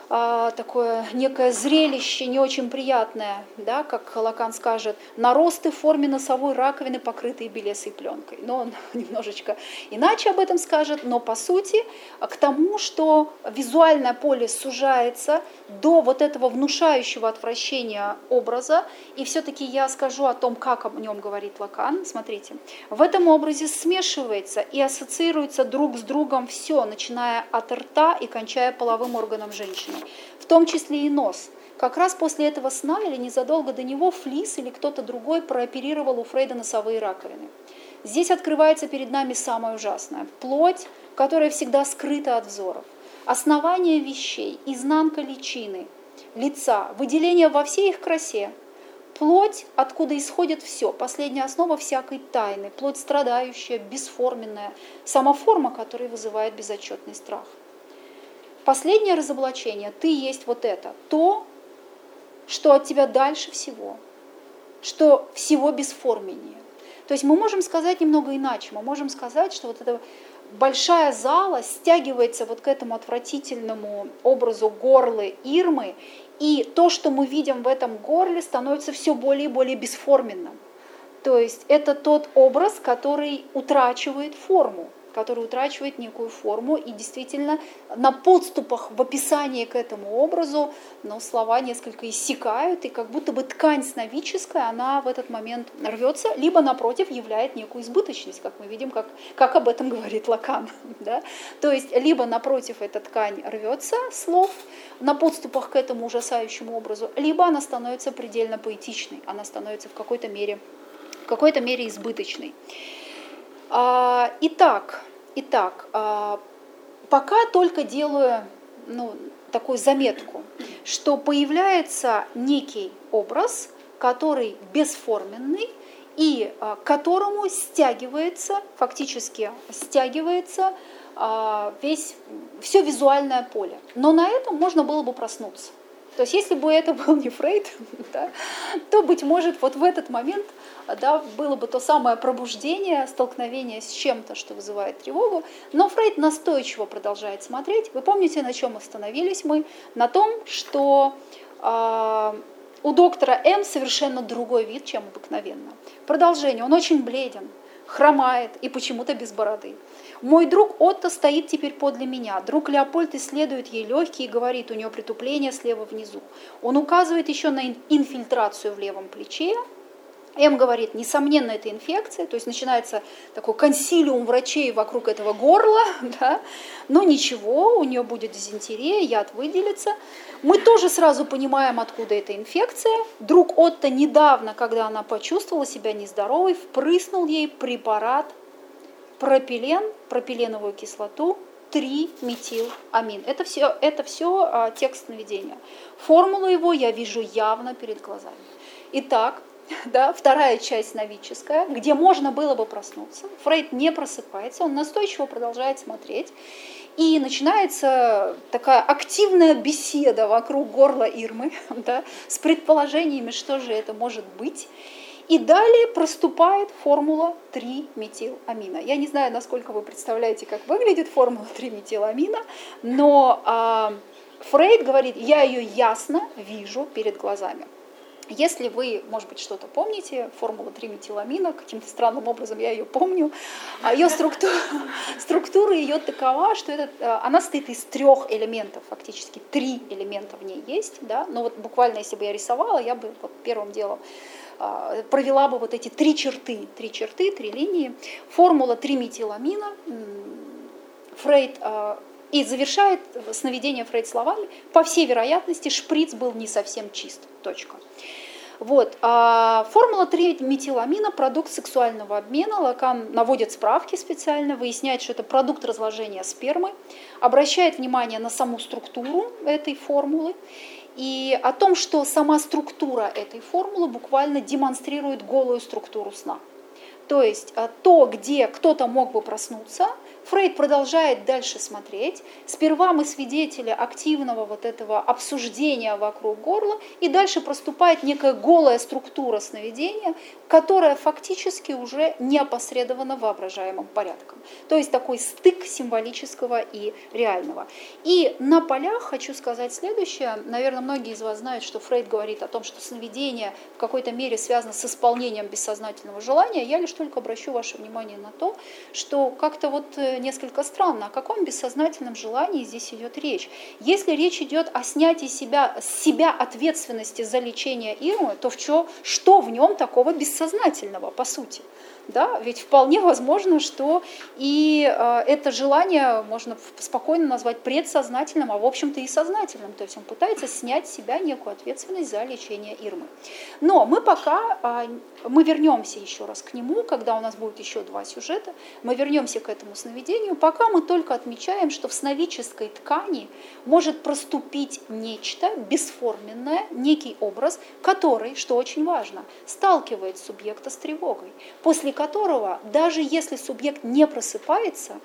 А, такое некое зрелище, не очень приятное, да, как Лакан скажет, наросты в форме носовой раковины, покрытые белесой пленкой. Но он немножечко иначе об этом скажет, но по сути к тому, что визуальное поле сужается до вот этого внушающего отвращения образа, и все-таки я скажу о том, как о нем говорит Лакан. Смотрите, в этом образе смешивается и ассоциируется друг с другом все, начиная от рта и кончая половым органом женщины в том числе и нос. Как раз после этого сна или незадолго до него Флис или кто-то другой прооперировал у Фрейда носовые раковины. Здесь открывается перед нами самое ужасное. Плоть, которая всегда скрыта от взоров. Основание вещей, изнанка личины, лица, выделение во всей их красе. Плоть, откуда исходит все, последняя основа всякой тайны, плоть страдающая, бесформенная, сама форма которой вызывает безотчетный страх. Последнее разоблачение, ты есть вот это, то, что от тебя дальше всего, что всего бесформеннее. То есть мы можем сказать немного иначе, мы можем сказать, что вот эта большая зала стягивается вот к этому отвратительному образу горлы Ирмы, и то, что мы видим в этом горле, становится все более и более бесформенным. То есть это тот образ, который утрачивает форму, который утрачивает некую форму, и действительно на подступах в описании к этому образу ну, слова несколько иссякают, и как будто бы ткань сновидческая, она в этот момент рвется, либо, напротив, являет некую избыточность, как мы видим, как, как об этом говорит Лакан. Да? То есть, либо, напротив, эта ткань рвется слов на подступах к этому ужасающему образу, либо она становится предельно поэтичной, она становится в какой-то мере, в какой-то мере избыточной. А, итак, итак, а, пока только делаю ну, такую заметку, что появляется некий образ, который бесформенный и а, к которому стягивается, фактически стягивается весь, все визуальное поле. Но на этом можно было бы проснуться. То есть если бы это был не Фрейд, да, то, быть может, вот в этот момент да, было бы то самое пробуждение, столкновение с чем-то, что вызывает тревогу. Но Фрейд настойчиво продолжает смотреть. Вы помните, на чем остановились мы? На том, что э, у доктора М совершенно другой вид, чем обыкновенно. Продолжение. Он очень бледен, хромает и почему-то без бороды. Мой друг Отто стоит теперь подле меня. Друг Леопольд исследует ей легкие и говорит, у нее притупление слева внизу. Он указывает еще на инфильтрацию в левом плече, М говорит, несомненно, это инфекция, то есть начинается такой консилиум врачей вокруг этого горла, да, но ничего, у нее будет дизентерия, яд выделится. Мы тоже сразу понимаем, откуда эта инфекция. Друг Отто недавно, когда она почувствовала себя нездоровой, впрыснул ей препарат пропилен, пропиленовую кислоту, 3-метиламин. Это все, это все а, текст наведения. Формулу его я вижу явно перед глазами. Итак, да, вторая часть новическая, где можно было бы проснуться. Фрейд не просыпается, он настойчиво продолжает смотреть. И начинается такая активная беседа вокруг горла Ирмы да, с предположениями, что же это может быть. И далее проступает формула 3-метиламина. Я не знаю, насколько вы представляете, как выглядит формула 3-метиламина, но а, Фрейд говорит, я ее ясно вижу перед глазами. Если вы, может быть, что-то помните, формула 3-метиламина, каким-то странным образом я ее помню, а ее структура, структура ее такова, что это, э, она состоит из трех элементов, фактически три элемента в ней есть, да, но вот буквально, если бы я рисовала, я бы вот первым делом а, провела бы вот эти три черты, три черты, три линии. Формула 3-метиламина, Фрейд а, и завершает сновидение Фрейд словами, по всей вероятности, шприц был не совсем чист. Точка. Вот. А формула 3-метиламина – продукт сексуального обмена. Лакан наводит справки специально, выясняет, что это продукт разложения спермы, обращает внимание на саму структуру этой формулы и о том, что сама структура этой формулы буквально демонстрирует голую структуру сна. То есть а, то, где кто-то мог бы проснуться, Фрейд продолжает дальше смотреть. Сперва мы свидетели активного вот этого обсуждения вокруг горла, и дальше проступает некая голая структура сновидения, которая фактически уже не опосредована воображаемым порядком. То есть такой стык символического и реального. И на полях хочу сказать следующее. Наверное, многие из вас знают, что Фрейд говорит о том, что сновидение в какой-то мере связано с исполнением бессознательного желания. Я лишь только обращу ваше внимание на то, что как-то вот э, несколько странно, о каком бессознательном желании здесь идет речь. Если речь идет о снятии себя, себя ответственности за лечение Ирмы, то в чё, что в нем такого бессознательного, по сути? Да? Ведь вполне возможно, что и э, это желание можно спокойно назвать предсознательным, а в общем-то и сознательным. То есть он пытается снять с себя некую ответственность за лечение Ирмы. Но мы пока, э, мы вернемся еще раз к нему, когда у нас будет еще два сюжета, мы вернемся к этому сновидению, пока мы только отмечаем, что в сновидческой ткани может проступить нечто бесформенное, некий образ, который, что очень важно, сталкивает субъекта с тревогой, после которого, даже если субъект не просыпается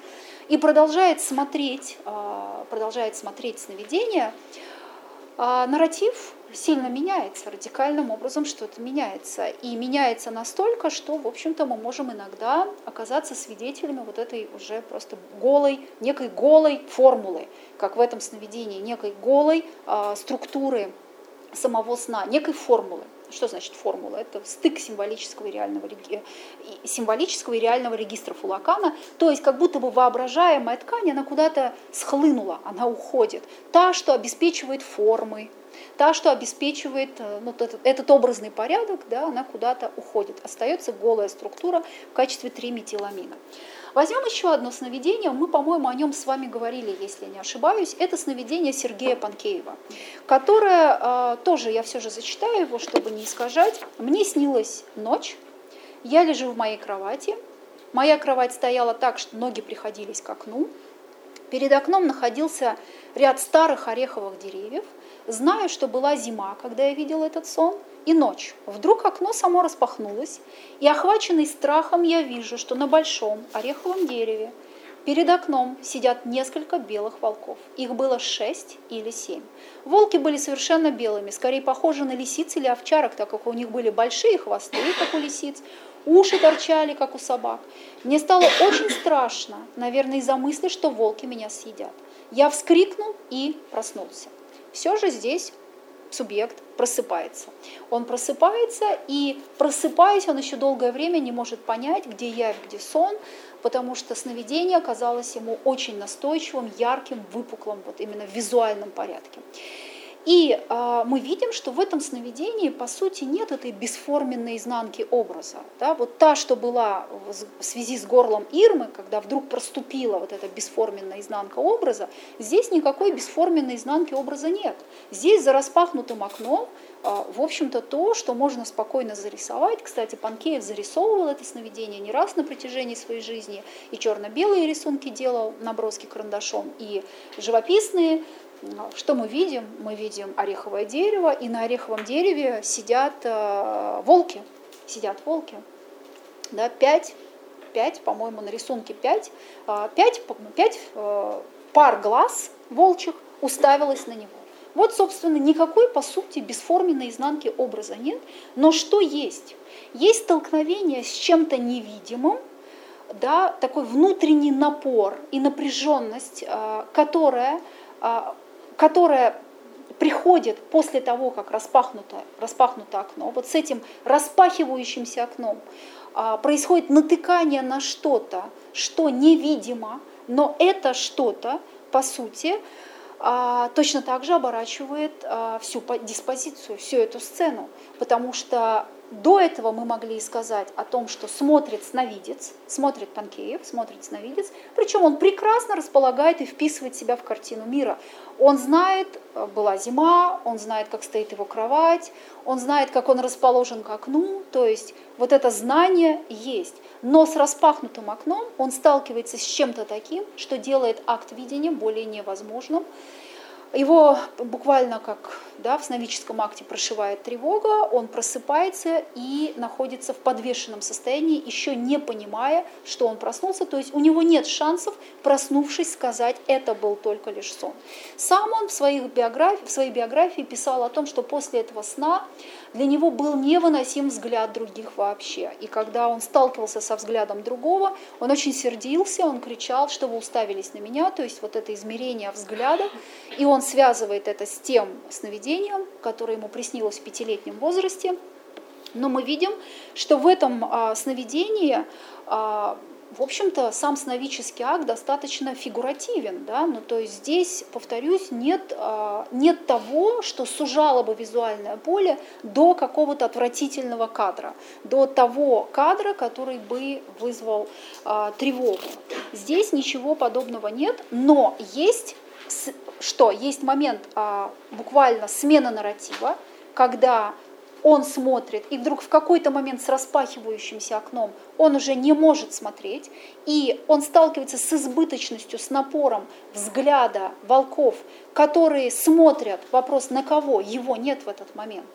и продолжает смотреть, а, продолжает смотреть сновидение, а, нарратив сильно меняется, радикальным образом что-то меняется. И меняется настолько, что, в общем-то, мы можем иногда оказаться свидетелями вот этой уже просто голой, некой голой формулы, как в этом сновидении, некой голой э, структуры самого сна, некой формулы Что значит формула? Это стык символического и реального, символического и реального регистров у Лакана. То есть как будто бы воображаемая ткань, она куда-то схлынула, она уходит. Та, что обеспечивает формы, та, что обеспечивает э, ну, этот, этот образный порядок, да, она куда-то уходит. Остается голая структура в качестве триметиламина. Возьмем еще одно сновидение, мы, по-моему, о нем с вами говорили, если не ошибаюсь. Это сновидение Сергея Панкеева, которое э, тоже, я все же зачитаю его, чтобы не искажать. Мне снилась ночь, я лежу в моей кровати, моя кровать стояла так, что ноги приходились к окну, перед окном находился ряд старых ореховых деревьев, Знаю, что была зима, когда я видел этот сон, и ночь. Вдруг окно само распахнулось, и охваченный страхом я вижу, что на большом ореховом дереве перед окном сидят несколько белых волков. Их было шесть или семь. Волки были совершенно белыми, скорее похожи на лисиц или овчарок, так как у них были большие хвосты, как у лисиц, уши торчали, как у собак. Мне стало очень страшно, наверное, из-за мысли, что волки меня съедят. Я вскрикнул и проснулся все же здесь субъект просыпается. Он просыпается, и просыпаясь, он еще долгое время не может понять, где я, где сон, потому что сновидение оказалось ему очень настойчивым, ярким, выпуклым, вот именно в визуальном порядке. И э, мы видим, что в этом сновидении, по сути, нет этой бесформенной изнанки образа. Да? Вот та, что была в связи с горлом Ирмы, когда вдруг проступила вот эта бесформенная изнанка образа, здесь никакой бесформенной изнанки образа нет. Здесь за распахнутым окном, э, в общем-то, то, что можно спокойно зарисовать. Кстати, Панкеев зарисовывал это сновидение не раз на протяжении своей жизни, и черно-белые рисунки делал, наброски карандашом, и живописные, что мы видим? Мы видим ореховое дерево, и на ореховом дереве сидят э, волки. Сидят волки. Да, пять, пять, по-моему, на рисунке пять, э, пять, пять э, пар глаз волчьих уставилось на него. Вот, собственно, никакой, по сути, бесформенной изнанки образа нет. Но что есть? Есть столкновение с чем-то невидимым, да, такой внутренний напор и напряженность, которая которая приходит после того, как распахнуто, распахнуто окно, вот с этим распахивающимся окном а, происходит натыкание на что-то, что невидимо, но это что-то, по сути, а, точно так же оборачивает а, всю диспозицию, всю эту сцену, потому что до этого мы могли сказать о том, что смотрит сновидец, смотрит Панкеев, смотрит сновидец, причем он прекрасно располагает и вписывает себя в картину мира. Он знает, э, была зима, он знает, как стоит его кровать, он знает, как он расположен к окну, то есть вот это знание есть. Но с распахнутым окном он сталкивается с чем-то таким, что делает акт видения более невозможным. Его буквально как да, в сновидческом акте прошивает тревога, он просыпается и находится в подвешенном состоянии, еще не понимая, что он проснулся. То есть у него нет шансов, проснувшись, сказать, это был только лишь сон. Сам он в, своих биографии, в своей биографии писал о том, что после этого сна для него был невыносим взгляд других вообще. И когда он сталкивался со взглядом другого, он очень сердился, он кричал, что вы уставились на меня, то есть вот это измерение взгляда. И он связывает это с тем сновидением, которое ему приснилось в пятилетнем возрасте. Но мы видим, что в этом а, сновидении а, в общем-то, сам сновидческий акт достаточно фигуративен, да, ну, то есть здесь, повторюсь, нет, а, нет того, что сужало бы визуальное поле до какого-то отвратительного кадра, до того кадра, который бы вызвал а, тревогу. Здесь ничего подобного нет, но есть что? Есть момент а, буквально смены нарратива, когда он смотрит, и вдруг в какой-то момент с распахивающимся окном он уже не может смотреть, и он сталкивается с избыточностью, с напором взгляда волков, которые смотрят, вопрос на кого, его нет в этот момент.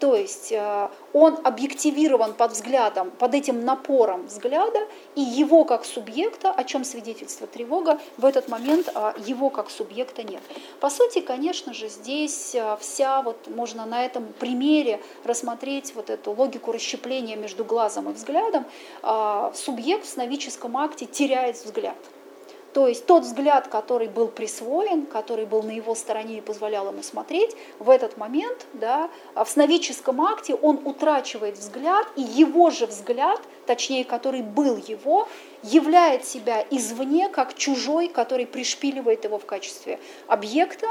То есть э, он объективирован под взглядом, под этим напором взгляда, и его как субъекта, о чем свидетельствует тревога, в этот момент а, его как субъекта нет. По сути, конечно же, здесь э, вся, вот можно на этом примере рассмотреть вот эту логику расщепления между глазом и взглядом. А, субъект в сновидческом акте теряет взгляд. То есть тот взгляд, который был присвоен, который был на его стороне и позволял ему смотреть, в этот момент, да, в сновидческом акте он утрачивает взгляд, и его же взгляд, точнее, который был его, являет себя извне как чужой, который пришпиливает его в качестве объекта,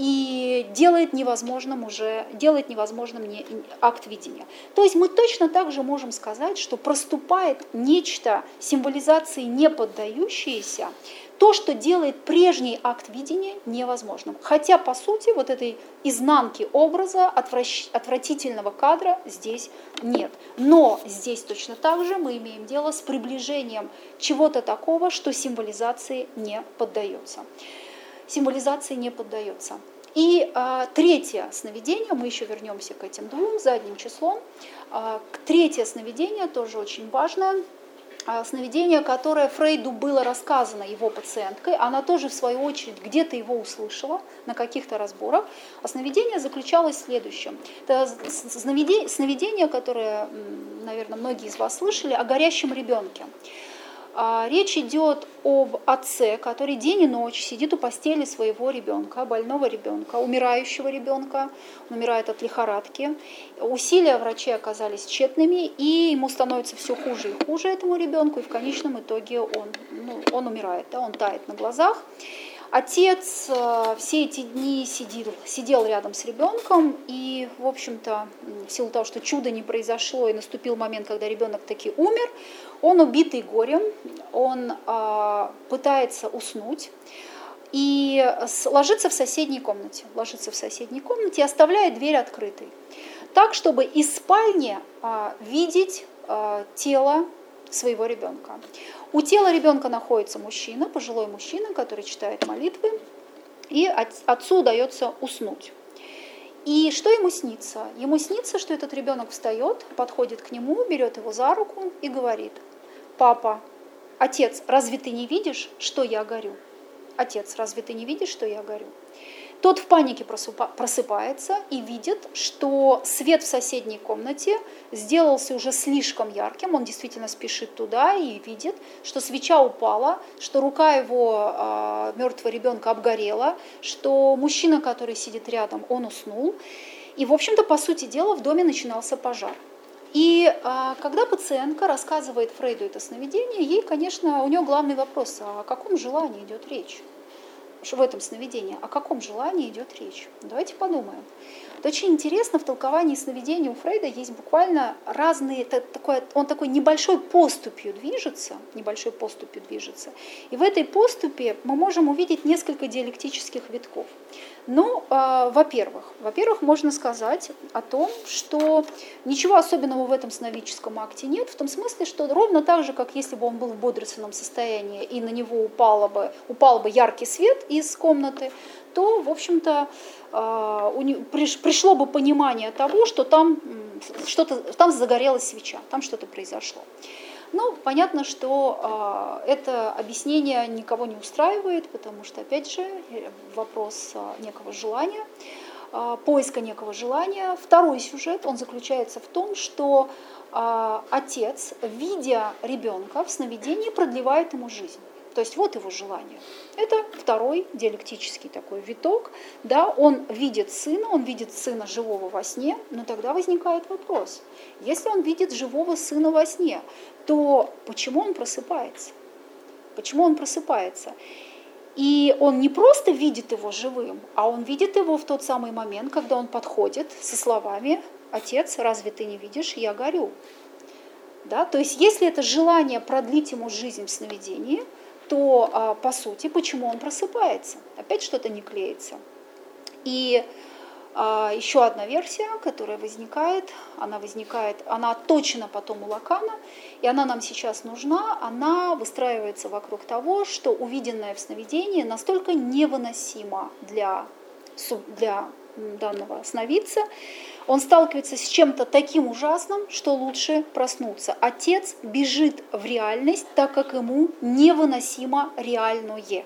и делает невозможным уже, делает невозможным не, акт видения. То есть мы точно так же можем сказать, что проступает нечто символизации не поддающееся, то, что делает прежний акт видения невозможным. Хотя, по сути, вот этой изнанки образа, отвращ... отвратительного кадра здесь нет. Но здесь точно так же мы имеем дело с приближением чего-то такого, что символизации не поддается символизации не поддается. И а, третье сновидение, мы еще вернемся к этим двум задним числом. А, третье сновидение тоже очень важное. А, сновидение, которое Фрейду было рассказано его пациенткой, она тоже в свою очередь где-то его услышала на каких-то разборах. А сновидение заключалось в следующем. Это сновидение, которое, наверное, многие из вас слышали, о горящем ребенке. А, речь идет об отце, который день и ночь сидит у постели своего ребенка, больного ребенка, умирающего ребенка, он умирает от лихорадки. Усилия врачей оказались тщетными, и ему становится все хуже и хуже этому ребенку, и в конечном итоге он, ну, он умирает, да, он тает на глазах. Отец э, все эти дни сидел, сидел рядом с ребенком, и, в общем-то, в силу того, что чудо не произошло, и наступил момент, когда ребенок таки умер, он убитый горем, он а, пытается уснуть и ложится в соседней комнате, ложится в соседней комнате и оставляет дверь открытой, так, чтобы из спальни а, видеть а, тело своего ребенка. У тела ребенка находится мужчина, пожилой мужчина, который читает молитвы, и отцу удается уснуть. И что ему снится? Ему снится, что этот ребенок встает, подходит к нему, берет его за руку и говорит, папа, отец, разве ты не видишь, что я горю? Отец, разве ты не видишь, что я горю? Тот в панике просыпается и видит, что свет в соседней комнате сделался уже слишком ярким. Он действительно спешит туда и видит, что свеча упала, что рука его э, мертвого ребенка обгорела, что мужчина, который сидит рядом, он уснул. И, в общем-то, по сути дела, в доме начинался пожар. И а, когда пациентка рассказывает Фрейду это сновидение, ей, конечно, у нее главный вопрос, а о каком желании идет речь? в этом сновидении, о каком желании идет речь. Давайте подумаем. Это очень интересно, в толковании сновидения у Фрейда есть буквально разные, такое, он такой небольшой поступью движется, небольшой поступью движется. И в этой поступе мы можем увидеть несколько диалектических витков. Ну, э, во-первых, во-первых, можно сказать о том, что ничего особенного в этом сновидческом акте нет, в том смысле, что ровно так же, как если бы он был в бодрственном состоянии и на него упало бы, упал бы яркий свет из комнаты, то, в общем-то, э, пришло бы понимание того, что там, что-то, там загорелась свеча, там что-то произошло. Ну, понятно, что э, это объяснение никого не устраивает, потому что, опять же, вопрос э, некого желания, э, поиска некого желания. Второй сюжет, он заключается в том, что отец, видя ребенка в сновидении, продлевает ему жизнь. То есть вот его желание. Это второй диалектический такой виток. Да, он видит сына, он видит сына живого во сне, но тогда возникает вопрос. Если он видит живого сына во сне, то почему он просыпается? Почему он просыпается? И он не просто видит его живым, а он видит его в тот самый момент, когда он подходит со словами «Отец, разве ты не видишь, я горю?» да? То есть если это желание продлить ему жизнь в сновидении – то а, по сути, почему он просыпается? Опять что-то не клеится. И а, еще одна версия, которая возникает, она возникает, она точно потом у Лакана, и она нам сейчас нужна, она выстраивается вокруг того, что увиденное в сновидении настолько невыносимо для, для данного сновидца, он сталкивается с чем-то таким ужасным, что лучше проснуться. Отец бежит в реальность, так как ему невыносимо реальное.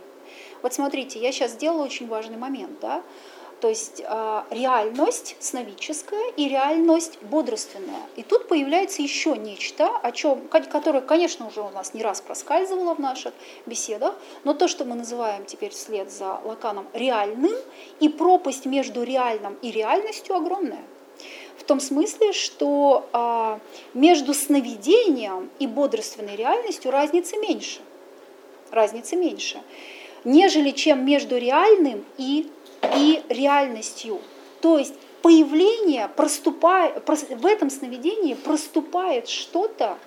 Вот смотрите, я сейчас сделала очень важный момент. Да? То есть а, реальность сновидческая и реальность бодрственная. И тут появляется еще нечто, о чем, которое, конечно, уже у нас не раз проскальзывало в наших беседах, но то, что мы называем теперь вслед за Лаканом реальным, и пропасть между реальным и реальностью огромная. В том смысле, что а, между сновидением и бодрственной реальностью разницы меньше. Разницы меньше нежели чем между реальным и, и реальностью. То есть появление, проступает, в этом сновидении проступает что-то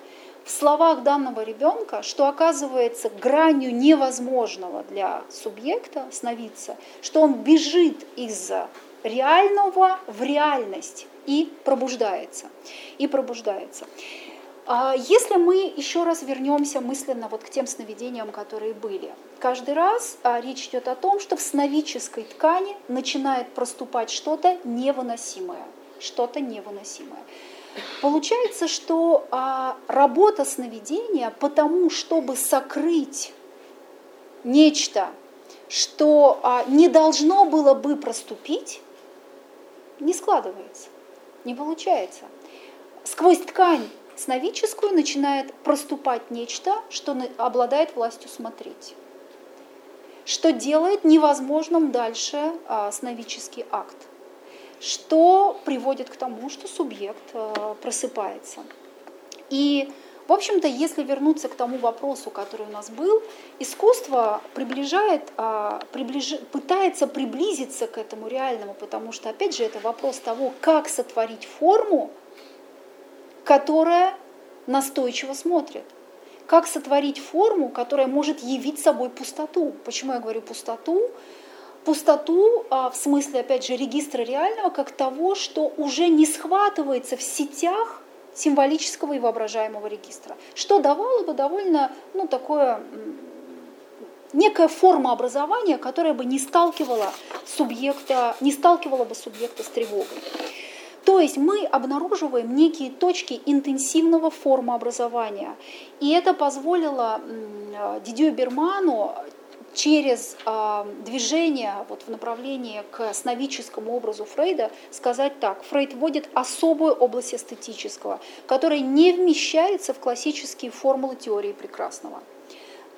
в словах данного ребенка, что оказывается гранью невозможного для субъекта сновидца, что он бежит из реального в реальность и пробуждается. И пробуждается. А если мы еще раз вернемся мысленно вот к тем сновидениям, которые были, каждый раз а, речь идет о том, что в сновидческой ткани начинает проступать что-то невыносимое, что-то невыносимое. Получается, что а, работа сновидения потому, чтобы сокрыть нечто, что не должно было бы проступить, не складывается, не получается. Сквозь ткань сновидческую начинает проступать нечто, что обладает властью смотреть, что делает невозможным дальше а, сновидческий акт, что приводит к тому, что субъект а, просыпается. И, в общем-то, если вернуться к тому вопросу, который у нас был, искусство приближает, а, приближ... пытается приблизиться к этому реальному, потому что, опять же, это вопрос того, как сотворить форму, которая настойчиво смотрит. Как сотворить форму, которая может явить собой пустоту? Почему я говорю пустоту? Пустоту а, в смысле, опять же, регистра реального, как того, что уже не схватывается в сетях символического и воображаемого регистра, что давало бы довольно, ну, такое некая форма образования, которая бы не сталкивала субъекта, не сталкивала бы субъекта с тревогой. То есть мы обнаруживаем некие точки интенсивного формообразования. И это позволило Дидю Берману через э, движение вот, в направлении к сновидческому образу Фрейда сказать так. Фрейд вводит особую область эстетического, которая не вмещается в классические формулы теории прекрасного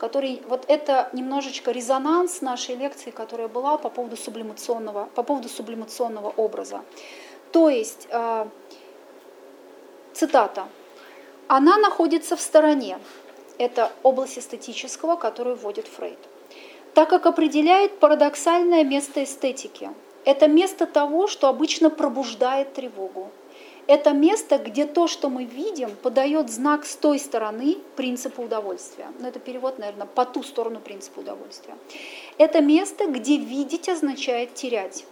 который вот это немножечко резонанс нашей лекции, которая была по поводу сублимационного, по поводу сублимационного образа. То есть, э, цитата, она находится в стороне. Это область эстетического, которую вводит Фрейд. Так как определяет парадоксальное место эстетики. Это место того, что обычно пробуждает тревогу. Это место, где то, что мы видим, подает знак с той стороны принципа удовольствия. Ну, это перевод, наверное, по ту сторону принципа удовольствия. Это место, где видеть означает терять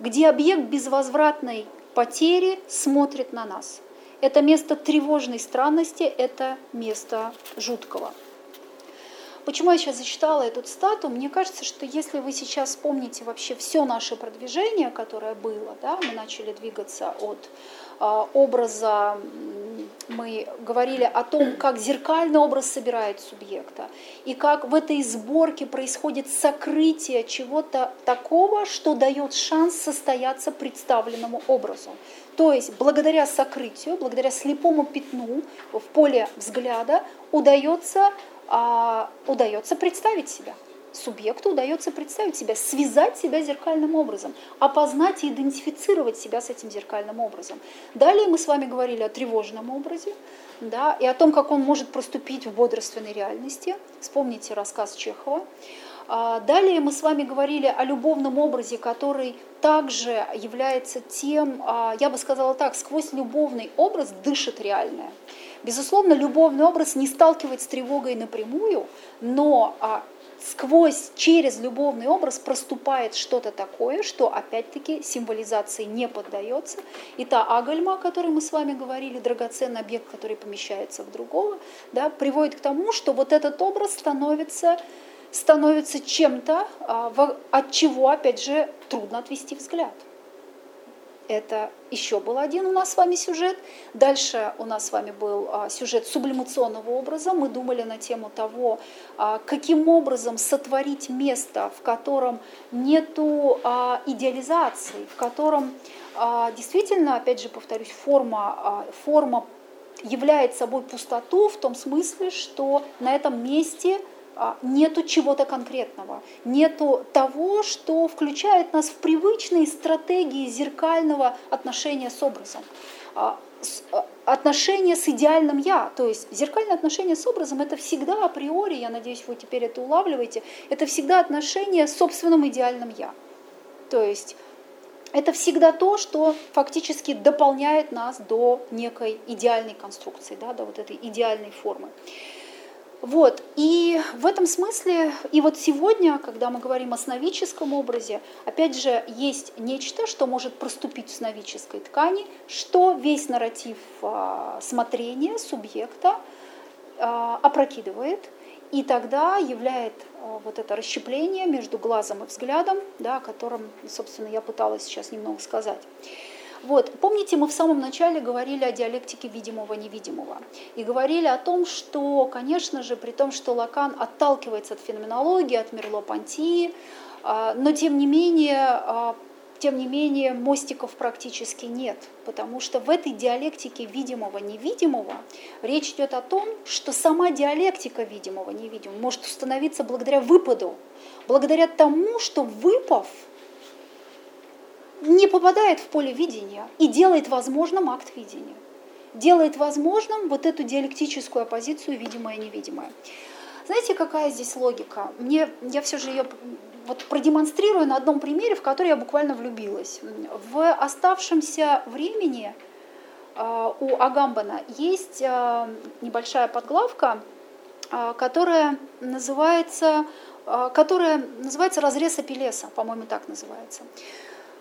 где объект безвозвратной потери смотрит на нас. Это место тревожной странности, это место жуткого. Почему я сейчас зачитала эту стату? Мне кажется, что если вы сейчас вспомните вообще все наше продвижение, которое было, да, мы начали двигаться от образа мы говорили о том, как зеркальный образ собирает субъекта, и как в этой сборке происходит сокрытие чего-то такого, что дает шанс состояться представленному образу. То есть благодаря сокрытию, благодаря слепому пятну в поле взгляда удается, а, удается представить себя субъекту удается представить себя, связать себя зеркальным образом, опознать и идентифицировать себя с этим зеркальным образом. Далее мы с вами говорили о тревожном образе, да, и о том, как он может проступить в бодрственной реальности. Вспомните рассказ Чехова. А, далее мы с вами говорили о любовном образе, который также является тем, а, я бы сказала так, сквозь любовный образ дышит реальное. Безусловно, любовный образ не сталкивает с тревогой напрямую, но а, сквозь, через любовный образ проступает что-то такое, что опять-таки символизации не поддается. И та агальма, о которой мы с вами говорили, драгоценный объект, который помещается в другого, да, приводит к тому, что вот этот образ становится, становится чем-то, а, от чего, опять же, трудно отвести взгляд. Это еще был один у нас с вами сюжет. Дальше у нас с вами был а, сюжет сублимационного образа. Мы думали на тему того, а, каким образом сотворить место, в котором нету а, идеализации, в котором действительно, опять же повторюсь, форма, форма являет собой пустоту в том смысле, что на этом месте нету чего-то конкретного, нету того, что включает нас в привычные стратегии зеркального отношения с образом а, а, отношение с идеальным я. То есть зеркальное отношение с образом это всегда априори, я надеюсь, вы теперь это улавливаете, это всегда отношение с собственным идеальным я. То есть это всегда то, что фактически дополняет нас до некой идеальной конструкции, да, до вот этой идеальной формы. Вот, и в этом смысле, и вот сегодня, когда мы говорим о сновидческом образе, опять же, есть нечто, что может проступить в сновидческой ткани, что весь нарратив а, смотрения субъекта а, опрокидывает, и тогда являет а, вот это расщепление между глазом и взглядом, да, о котором, собственно, я пыталась сейчас немного сказать. Вот. Помните, мы в самом начале говорили о диалектике видимого-невидимого. И говорили о том, что, конечно же, при том, что Лакан отталкивается от феноменологии, от Мерло-Понтии, а, но тем не менее а, тем не менее, мостиков практически нет, потому что в этой диалектике видимого-невидимого речь идет о том, что сама диалектика видимого-невидимого может установиться благодаря выпаду, благодаря тому, что выпав – не попадает в поле видения и делает возможным акт видения. Делает возможным вот эту диалектическую оппозицию видимое-невидимое. Знаете, какая здесь логика? Мне, я все же ее вот продемонстрирую на одном примере, в который я буквально влюбилась. В оставшемся времени э, у Агамбана есть э, небольшая подглавка, э, которая называется, которая называется «Разрез Апеллеса», по-моему, так называется.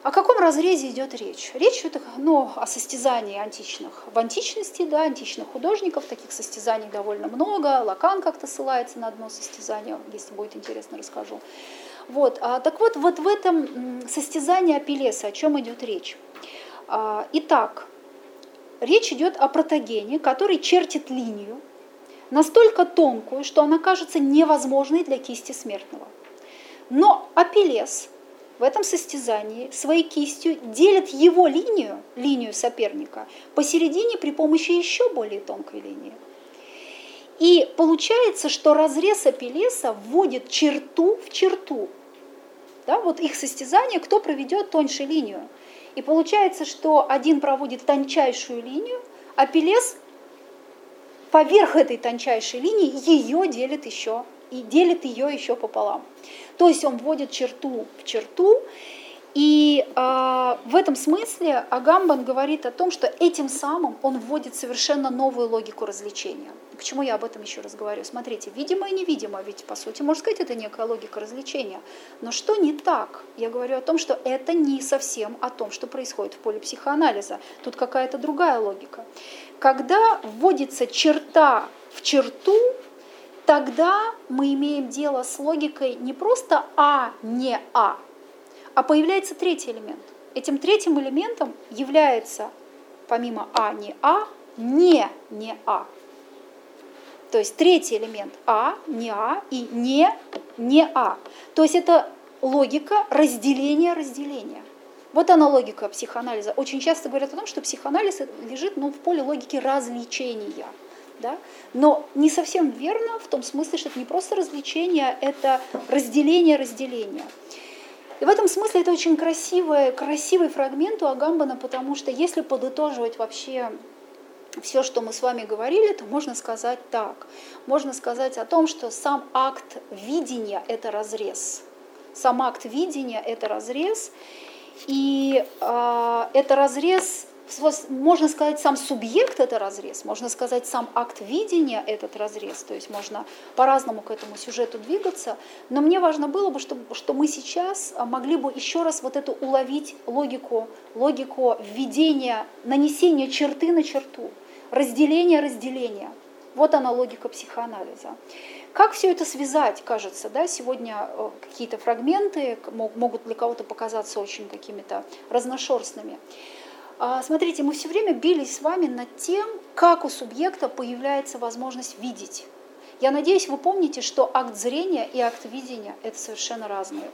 О каком разрезе идет речь? Речь идет ну, о состязании античных. В античности, да, античных художников, таких состязаний довольно много. Лакан как-то ссылается на одно состязание, если будет интересно, расскажу. Вот, а, так вот, вот в этом состязании Апеллеса о чем идет речь? А, итак, речь идет о протогене, который чертит линию, настолько тонкую, что она кажется невозможной для кисти смертного. Но Апеллес в этом состязании своей кистью делят его линию, линию соперника, посередине при помощи еще более тонкой линии. И получается, что разрез Апеллеса вводит черту в черту. Да, вот их состязание, кто проведет тоньше линию. И получается, что один проводит тончайшую линию, а Пелес поверх этой тончайшей линии ее делит еще и делит ее еще пополам. То есть он вводит черту в черту, и э, в этом смысле Агамбан говорит о том, что этим самым он вводит совершенно новую логику развлечения. Почему я об этом еще раз говорю? Смотрите, видимо и невидимо, ведь по сути, можно сказать, это некая логика развлечения. Но что не так? Я говорю о том, что это не совсем о том, что происходит в поле психоанализа. Тут какая-то другая логика. Когда вводится черта в черту, тогда мы имеем дело с логикой не просто А, не А, а появляется третий элемент. Этим третьим элементом является, помимо А, не А, не, не А. То есть третий элемент А, не А и не, не А. То есть это логика разделения разделения. Вот она логика психоанализа. Очень часто говорят о том, что психоанализ лежит ну, в поле логики развлечения. Да? Но не совсем верно в том смысле, что это не просто развлечение, это разделение разделения. И в этом смысле это очень красивый, красивый фрагмент у Агамбана, потому что если подытоживать вообще все, что мы с вами говорили, то можно сказать так. Можно сказать о том, что сам акт видения – это разрез. Сам акт видения – это разрез. И э, это разрез можно сказать, сам субъект это разрез, можно сказать, сам акт видения этот разрез, то есть можно по-разному к этому сюжету двигаться, но мне важно было бы, чтобы, что мы сейчас а, могли бы еще раз вот эту уловить логику, логику введения, нанесения черты на черту, разделения разделения. Вот она логика психоанализа. Как все это связать, кажется, да, сегодня э, какие-то фрагменты могут для кого-то показаться очень какими-то разношерстными. А, смотрите, мы все время бились с вами над тем, как у субъекта появляется возможность видеть. Я надеюсь, вы помните, что акт зрения и акт видения – это совершенно разные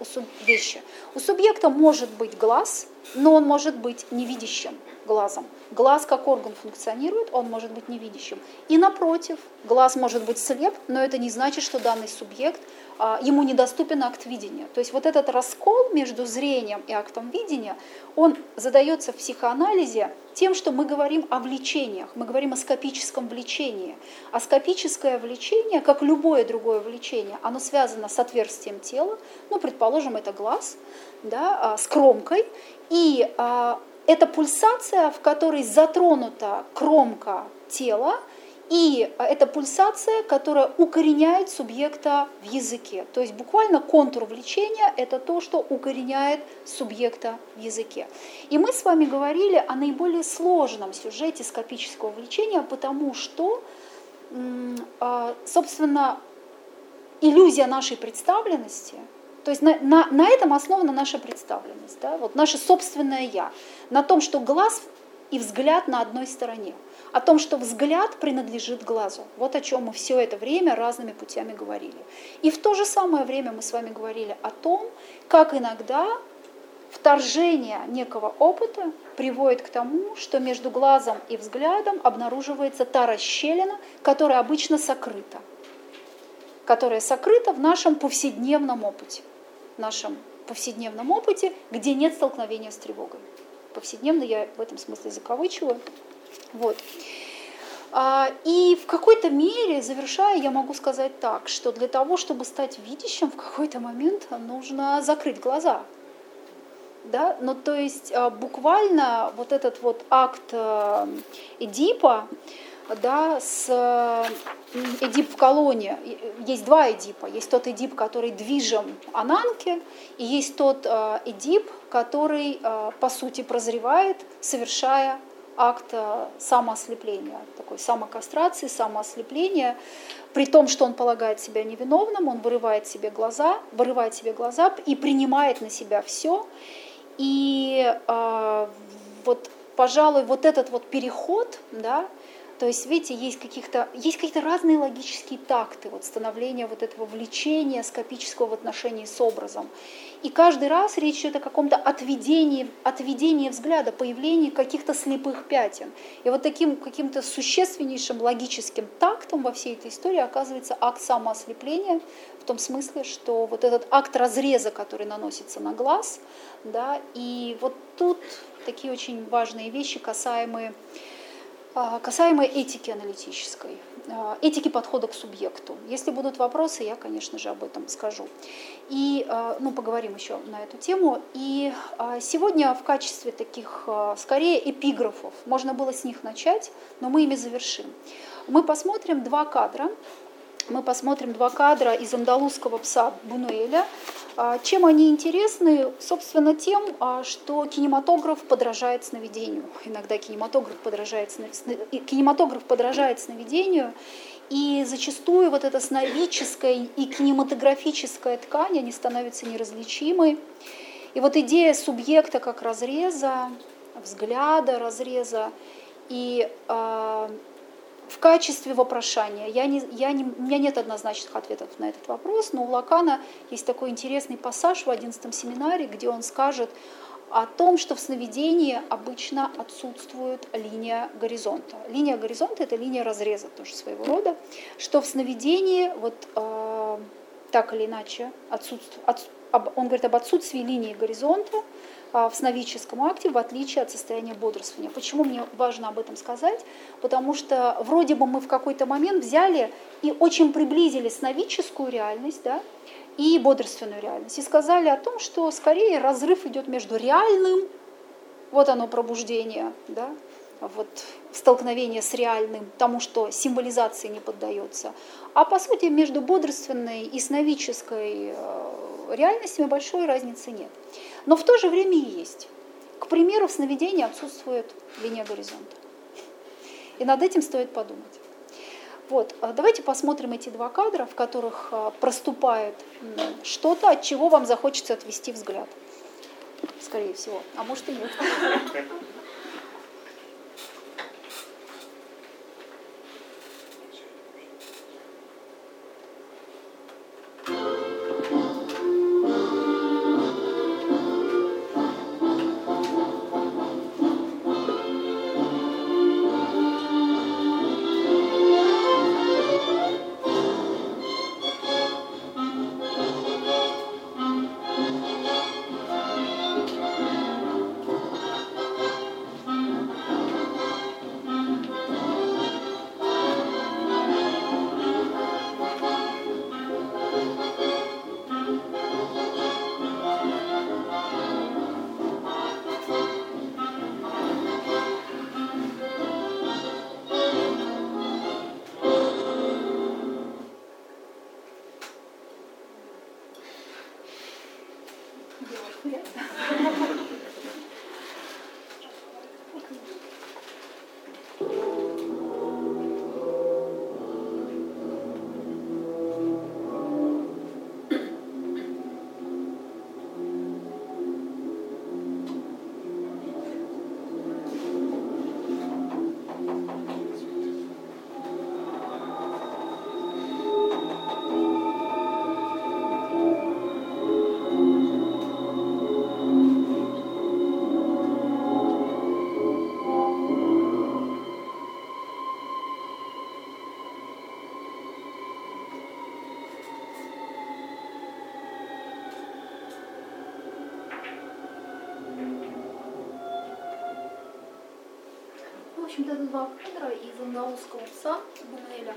вещи. У субъекта может быть глаз, но он может быть невидящим глазом. Глаз как орган функционирует, он может быть невидящим. И напротив, глаз может быть слеп, но это не значит, что данный субъект ему недоступен акт видения. То есть вот этот раскол между зрением и актом видения, он задается в психоанализе тем, что мы говорим о влечениях, мы говорим о скопическом влечении. А скопическое влечение, как любое другое влечение, оно связано с отверстием тела, ну, предположим, это глаз, да, а, с кромкой, и а, это пульсация, в которой затронута кромка тела, и это пульсация, которая укореняет субъекта в языке. То есть буквально контур влечения – это то, что укореняет субъекта в языке. И мы с вами говорили о наиболее сложном сюжете скопического влечения, потому что, а, собственно, иллюзия нашей представленности – то есть на, на, на этом основана наша представленность, да, вот наше собственное «я», на том, что глаз и взгляд на одной стороне, о том, что взгляд принадлежит глазу. Вот о чем мы все это время разными путями говорили. И в то же самое время мы с вами говорили о том, как иногда вторжение некого опыта приводит к тому, что между глазом и взглядом обнаруживается та расщелина, которая обычно сокрыта, которая сокрыта в нашем повседневном опыте нашем повседневном опыте, где нет столкновения с тревогой. Повседневно я в этом смысле закавычиваю. Вот. А, и в какой-то мере, завершая, я могу сказать так, что для того, чтобы стать видящим, в какой-то момент нужно закрыть глаза. Да? Ну, то есть а, буквально вот этот вот акт э, Эдипа, да, с Эдип в колонии. Есть два Эдипа. Есть тот Эдип, который движим Ананке, и есть тот э, Эдип, который, э, по сути, прозревает, совершая акт самоослепления, такой самокастрации, самоослепления, при том, что он полагает себя невиновным, он вырывает себе глаза, вырывает себе глаза и принимает на себя все. И э, вот, пожалуй, вот этот вот переход, да, то есть, видите, есть, каких-то, есть какие-то разные логические такты вот, становления вот этого влечения скопического в отношении с образом. И каждый раз речь идет о каком-то отведении, отведении взгляда, появлении каких-то слепых пятен. И вот таким каким-то существеннейшим логическим тактом во всей этой истории оказывается акт самоослепления, в том смысле, что вот этот акт разреза, который наносится на глаз, да, и вот тут такие очень важные вещи, касаемые касаемо этики аналитической, а, этики подхода к субъекту. Если будут вопросы, я, конечно же, об этом скажу. И а, ну, поговорим еще на эту тему. И сегодня в качестве таких, скорее, эпиграфов, можно было с них начать, но мы ими завершим. Мы посмотрим два кадра. Мы посмотрим два кадра из андалузского пса Бунуэля, а, чем они интересны? Собственно, тем, а, что кинематограф подражает сновидению. Иногда кинематограф подражает, кинематограф подражает сновидению, и зачастую вот эта сновидческая и кинематографическая ткань, они становятся неразличимы. И вот идея субъекта как разреза, взгляда разреза и э, в качестве вопрошания. Я не, я не, у меня нет однозначных ответов на этот вопрос, но у Лакана есть такой интересный пассаж в 11 семинаре, где он скажет о том, что в сновидении обычно отсутствует линия горизонта. Линия горизонта – это линия разреза тоже своего рода, что в сновидении вот э, так или иначе отсутствует, от, он говорит об отсутствии линии горизонта, в сновидческом акте, в отличие от состояния бодрствования. Почему мне важно об этом сказать? Потому что вроде бы мы в какой-то момент взяли и очень приблизили сновидческую реальность, да, и бодрственную реальность. И сказали о том, что скорее разрыв идет между реальным, вот оно пробуждение, да, вот столкновение с реальным, тому, что символизации не поддается. А по сути между бодрственной и сновидческой э, реальностями большой разницы нет. Но в то же время и есть. К примеру, в сновидении отсутствует линия горизонта. И над этим стоит подумать. Вот, а давайте посмотрим эти два кадра, в которых а, проступает что-то, от чего вам захочется отвести взгляд. Скорее всего. А может и нет. Из андаузского пса Бунеля.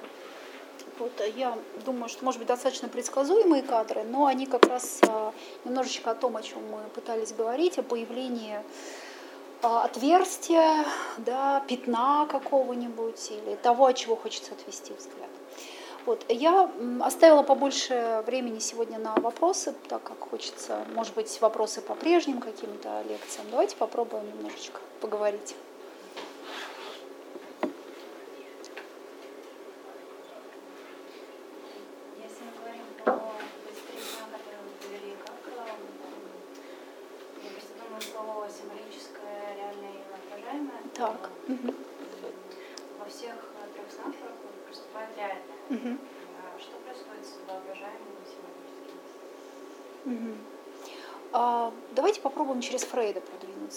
Вот, э, я думаю, что, может быть, достаточно предсказуемые кадры, но они как раз а, немножечко о том, о чем мы пытались говорить, о появлении а, отверстия, да, пятна какого-нибудь или того, от чего хочется отвести взгляд. Вот. Я оставила побольше времени сегодня на вопросы, так как хочется, может быть, вопросы по прежним каким-то лекциям. Давайте попробуем немножечко поговорить.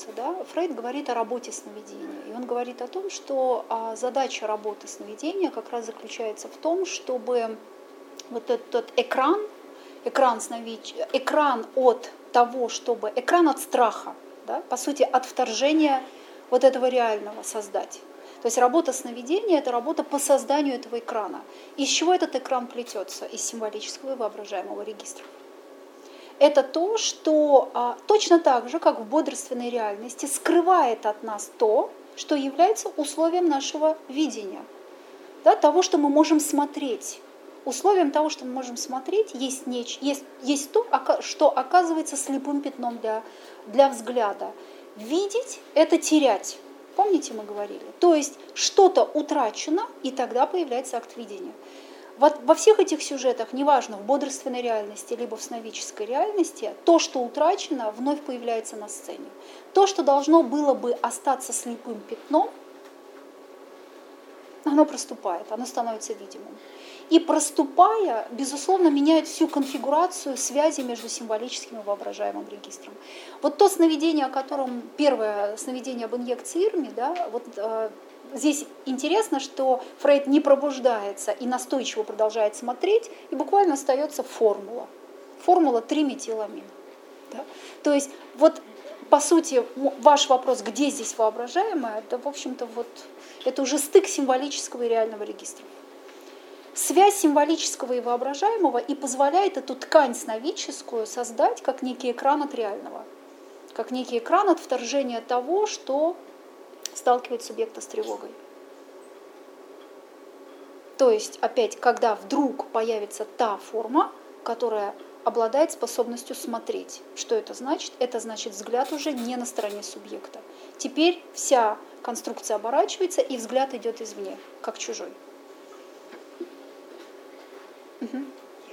Продвинуться. Да? Фрейд говорит о работе сновидения. И он говорит о том, что а, задача работы сновидения как раз заключается в том, чтобы вот этот экран, экран, сновид... экран от того, чтобы, экран от страха, да? по сути, от вторжения вот этого реального создать. То есть работа сновидения – это работа по созданию этого экрана. Из чего этот экран плетется? Из символического и воображаемого регистра это то, что а, точно так же, как в бодрственной реальности, скрывает от нас то, что является условием нашего видения, да, того, что мы можем смотреть. Условием того, что мы можем смотреть, есть, неч, есть, есть то, что оказывается слепым пятном для, для взгляда. Видеть – это терять. Помните, мы говорили? То есть что-то утрачено, и тогда появляется акт видения. Вот во всех этих сюжетах, неважно, в бодрственной реальности, либо в сновидческой реальности, то, что утрачено, вновь появляется на сцене. То, что должно было бы остаться слепым пятном, оно проступает, оно становится видимым. И проступая, безусловно, меняет всю конфигурацию связи между символическим и воображаемым регистром. Вот то сновидение, о котором первое сновидение об инъекции Ирми, да, вот э, здесь интересно, что Фрейд не пробуждается и настойчиво продолжает смотреть, и буквально остается формула. Формула 3-метиламин. Да? То есть вот по сути ваш вопрос, где здесь воображаемое, это в общем-то вот это уже стык символического и реального регистра. Связь символического и воображаемого и позволяет эту ткань сновидческую создать как некий экран от реального, как некий экран от вторжения того, что сталкивает субъекта с тревогой. То есть, опять, когда вдруг появится та форма, которая обладает способностью смотреть. Что это значит? Это значит взгляд уже не на стороне субъекта. Теперь вся конструкция оборачивается, и взгляд идет извне, как чужой. Угу.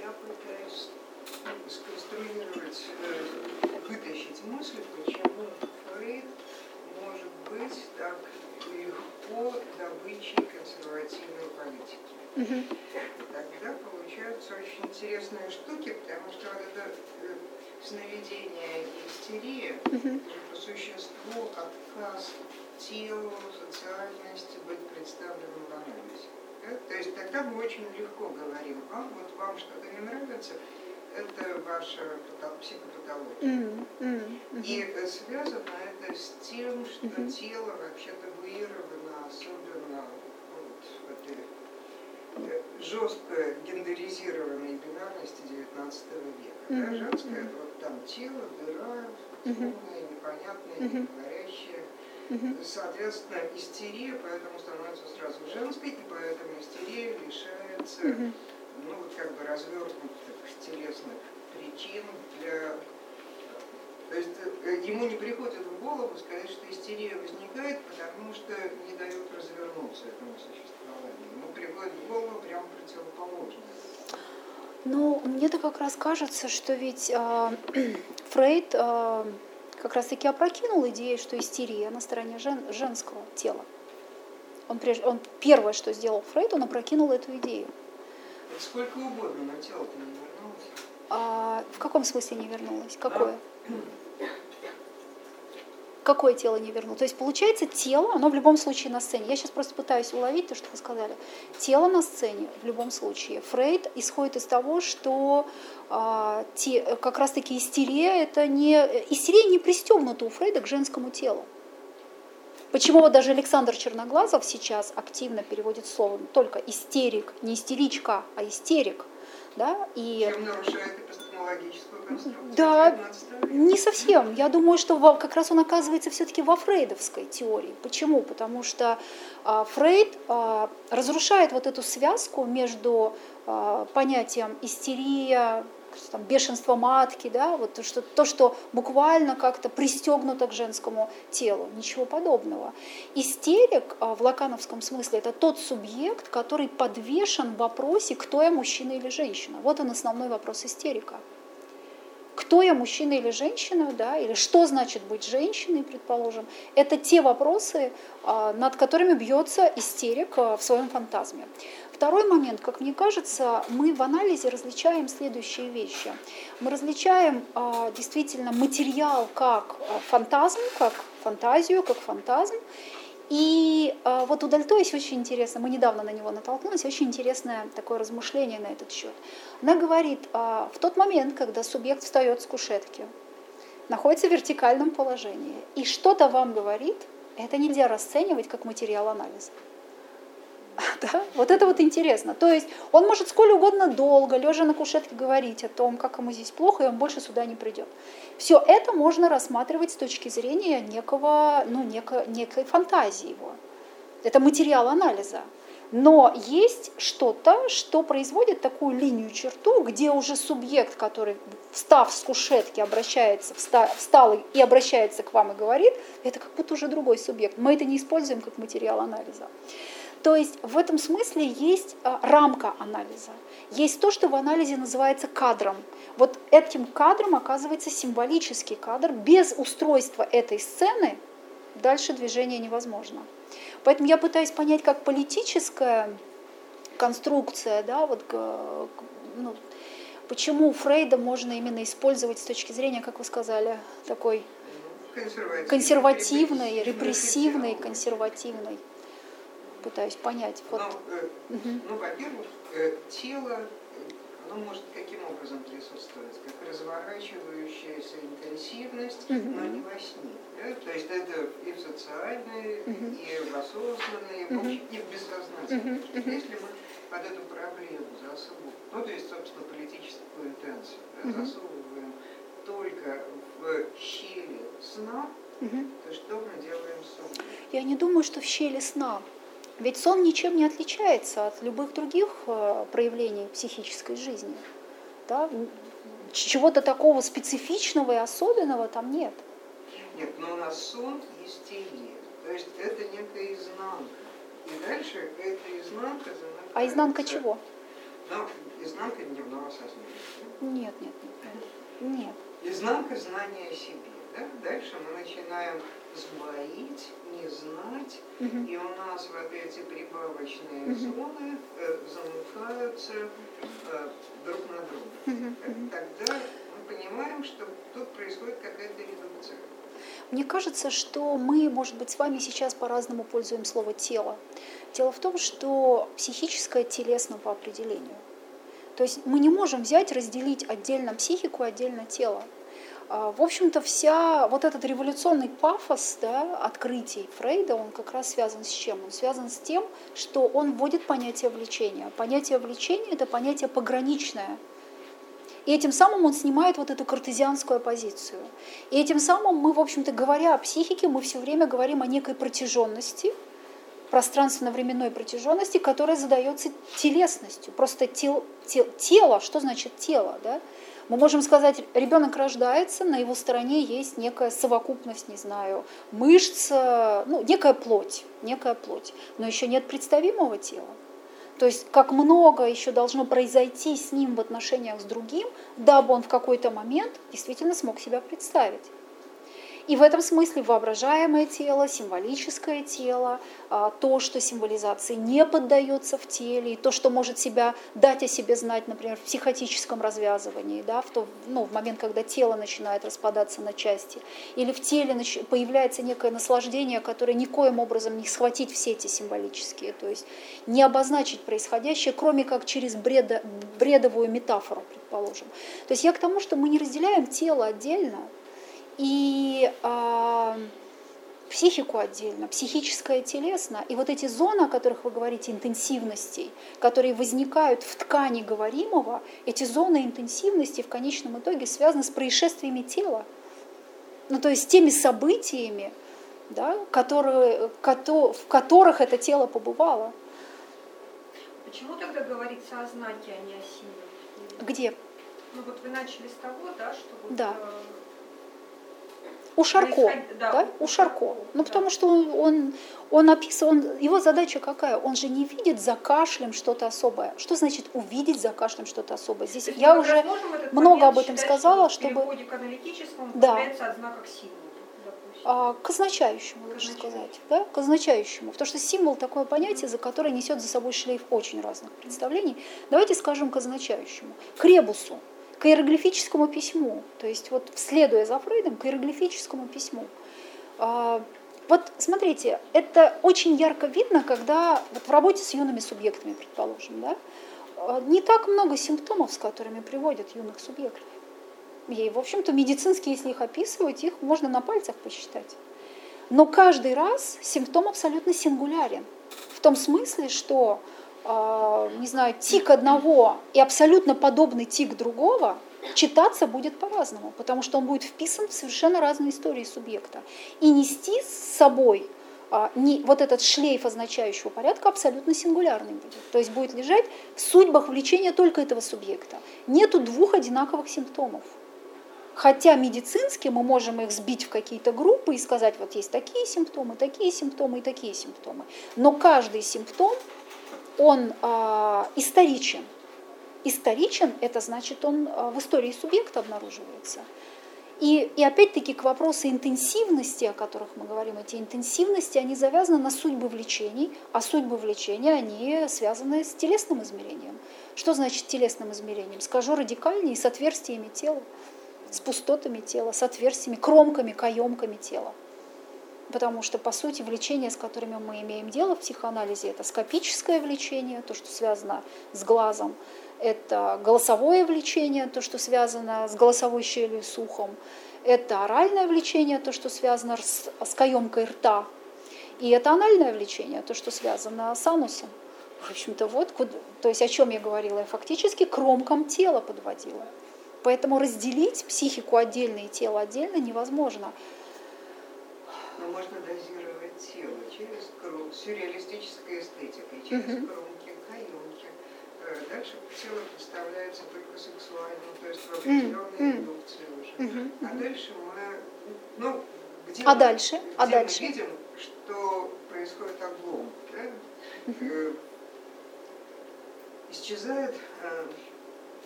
Я пытаюсь сконструировать, э, вытащить мысль, почему Фрейд может быть так легко добычей консервативной политики. Угу. Тогда получаются очень интересные штуки, потому что вот это э, сновидение и истерия, угу. по существу отказ телу, социальности быть представленным в анализе. Да? То есть тогда мы очень легко говорим, а вот вам что-то не нравится, это ваша психопатология. Mm -hmm. И э, связано с тем, что mm -hmm. тело вообще табуировано, особенно вот, в этой э, жестко гендеризированной бинарности 19 века. Mm -hmm. да? Женское, вот там тело, дыра, темное, непонятное, не говорящее. Соответственно, истерия поэтому становится сразу женской, и поэтому истерия лишается ну, вот как бы развернутых телесных причин для То есть э, ему не приходит в голову сказать, что истерия возникает, потому что не дает развернуться этому существованию. Ему приходит в голову прямо противоположное. Ну, мне-то как раз кажется, что ведь э, Фрейд э, как раз-таки опрокинул идею, что истерия на стороне жен, женского тела. Он, прежде, он первое, что сделал Фрейд, он опрокинул эту идею. Сколько угодно, но тело-то не вернулось. А, в каком смысле не вернулось? Какое? Какое тело не вернулось? То есть получается тело, оно в любом случае на сцене. Я сейчас просто пытаюсь уловить то, что вы сказали. Тело на сцене в любом случае. Фрейд исходит из того, что а, те, как раз-таки истерия это не истерия не пристегнута у Фрейда к женскому телу. Почему вот даже Александр Черноглазов сейчас активно переводит слово только истерик, не истеричка, а истерик. Да? И... Чем нарушает конструкцию? Да, не совсем. Я думаю, что как раз он оказывается все-таки во фрейдовской теории. Почему? Потому что а, Фрейд а, разрушает вот эту связку между а, понятием истерия, там, бешенство матки, да, вот то что, то, что буквально как-то пристегнуто к женскому телу, ничего подобного. Истерик а, в лакановском смысле это тот субъект, который подвешен в вопросе, кто я, мужчина или женщина. Вот он основной вопрос истерика. Кто я, мужчина или женщина, да, или что значит быть женщиной, предположим, это те вопросы, а, над которыми бьется истерик а, в своем фантазме. Второй момент, как мне кажется, мы в анализе различаем следующие вещи. Мы различаем а, действительно материал как а, фантазм, как фантазию, как фантазм. И а, вот у Дальто есть очень интересно, мы недавно на него натолкнулись, очень интересное такое размышление на этот счет. Она говорит, в тот момент, когда субъект встает с кушетки, находится в вертикальном положении, и что-то вам говорит, это нельзя расценивать как материал анализа. Да? Вот это вот интересно. То есть он может сколь угодно долго, лежа на кушетке, говорить о том, как ему здесь плохо, и он больше сюда не придет. Все это можно рассматривать с точки зрения некого, ну, неко, некой фантазии его. Это материал анализа. Но есть что-то, что производит такую линию черту, где уже субъект, который, встав с кушетки, обращается, встал и обращается к вам и говорит, это как будто уже другой субъект. Мы это не используем как материал анализа. То есть в этом смысле есть а, рамка анализа. Есть то, что в анализе называется кадром. Вот этим кадром оказывается символический кадр. Без устройства этой сцены дальше движение невозможно. Поэтому я пытаюсь понять, как политическая конструкция, да, вот, ну, почему Фрейда можно именно использовать с точки зрения, как вы сказали, такой консервативной, репрессивной, консервативной пытаюсь понять. Вот. Ну, э, угу. ну во-первых, э, тело, оно может каким образом присутствовать? Как разворачивающаяся интенсивность, угу. но не во сне. Да? То есть это и в социальной, угу. и в осознанной, угу. в общем, и в бессознательной. Угу. Если мы под эту проблему засовываем, ну то есть, собственно, политическую интенцию, да, угу. засовываем только в щели сна, угу. то что мы делаем с собой? Я не думаю, что в щели сна. Ведь сон ничем не отличается от любых других э, проявлений психической жизни. Да? Чего-то такого специфичного и особенного там нет. Нет, но у нас сон есть теле. То есть это некая изнанка. И дальше эта изнанка А изнанка чего? Ну, изнанка дневного сознания. Нет, нет, нет. Нет. Изнанка знания о себе. Да? Дальше мы начинаем сбоить, не знать, угу. и у нас вот эти прибавочные угу. зоны э, замыкаются э, друг на друга. Угу. Тогда мы понимаем, что тут происходит какая-то редукция. Мне кажется, что мы, может быть, с вами сейчас по-разному пользуем слово «тело». Дело в том, что психическое телесно по определению. То есть мы не можем взять, разделить отдельно психику, отдельно тело. А, в общем-то, вся вот этот революционный пафос да, открытий Фрейда, он как раз связан с чем? Он связан с тем, что он вводит понятие влечения. Понятие влечения – это понятие пограничное. И этим самым он снимает вот эту картезианскую позицию. И этим самым мы, в общем-то, говоря о психике, мы все время говорим о некой протяженности, пространственно-временной протяженности, которая задается телесностью. Просто тел, тел, тело, что значит тело? Да? Мы можем сказать, ребенок рождается, на его стороне есть некая совокупность, не знаю, мышц, ну, некая плоть, некая плоть, но еще нет представимого тела. То есть как много еще должно произойти с ним в отношениях с другим, дабы он в какой-то момент действительно смог себя представить. И в этом смысле воображаемое тело, символическое тело, а, то, что символизации не поддается в теле, и то, что может себя дать о себе знать, например, в психотическом развязывании, да, в, то, ну, в момент, когда тело начинает распадаться на части, или в теле появляется некое наслаждение, которое никоим образом не схватить все эти символические, то есть не обозначить происходящее, кроме как через бреда, бредовую метафору, предположим. То есть я к тому, что мы не разделяем тело отдельно, и э, психику отдельно, психическое, телесно. И вот эти зоны, о которых вы говорите, интенсивностей, которые возникают в ткани говоримого, эти зоны интенсивности в конечном итоге связаны с происшествиями тела. Ну, то есть теми событиями, да, которые, в которых это тело побывало. Почему тогда говорится о знаке, а не о символе? Где? Ну вот вы начали с того, да, что вот, да. Э, у Шарко, да, да? у Шарко. Ну, потому что он, он, он описывает, он, его задача какая? Он же не видит за кашлем что-то особое. Что значит увидеть за кашлем что-то особое? Здесь То я уже много об этом считать, сказала, что чтобы... К аналитическому да. к символу. А, к означающему, лучше сказать. Да? К означающему. Потому что символ такое понятие, за которое несет за собой шлейф очень разных представлений. Давайте скажем к означающему. К ребусу к иероглифическому письму, то есть вот следуя за Фрейдом, к иероглифическому письму. А, вот смотрите, это очень ярко видно, когда вот в работе с юными субъектами, предположим, да, а, не так много симптомов, с которыми приводят юных субъектов. И, в общем-то, медицинские, если их описывать, их можно на пальцах посчитать. Но каждый раз симптом абсолютно сингулярен. В том смысле, что не знаю, тик одного и абсолютно подобный тик другого, читаться будет по-разному, потому что он будет вписан в совершенно разные истории субъекта. И нести с собой а, не, вот этот шлейф означающего порядка абсолютно сингулярный будет. То есть будет лежать в судьбах влечения только этого субъекта. Нету двух одинаковых симптомов. Хотя медицински мы можем их сбить в какие-то группы и сказать, вот есть такие симптомы, такие симптомы и такие симптомы. Но каждый симптом он э, историчен. Историчен – это значит, он э, в истории субъекта обнаруживается. И, и опять-таки к вопросу интенсивности, о которых мы говорим, эти интенсивности, они завязаны на судьбы влечений, а судьбы влечения, они связаны с телесным измерением. Что значит телесным измерением? Скажу радикальнее, с отверстиями тела, с пустотами тела, с отверстиями, кромками, каемками тела потому что, по сути, влечения, с которыми мы имеем дело в психоанализе, это скопическое влечение, то, что связано с глазом, это голосовое влечение, то, что связано с голосовой щелью, с ухом, это оральное влечение, то, что связано с, с каемкой рта, и это анальное влечение, то, что связано с анусом. В общем-то, вот, то есть о чем я говорила, я фактически кромкам тела подводила. Поэтому разделить психику отдельно и тело отдельно невозможно но можно дозировать тело через круг, сюрреалистической эстетикой, через угу. кромки, каемки. Э, дальше тело представляется только сексуальным, то есть в определенной индукции уже. Угу. А дальше мы, ну, где, а мы, дальше? где а дальше? мы видим, что происходит облом, да? угу. исчезает, э,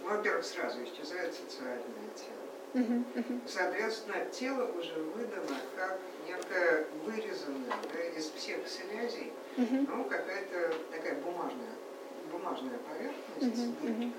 ну, во-первых, сразу исчезает социальное тело. Соответственно, тело уже выдано как некое вырезанное да, из всех связей, ну, какая-то такая бумажная, бумажная поверхность с дырочками.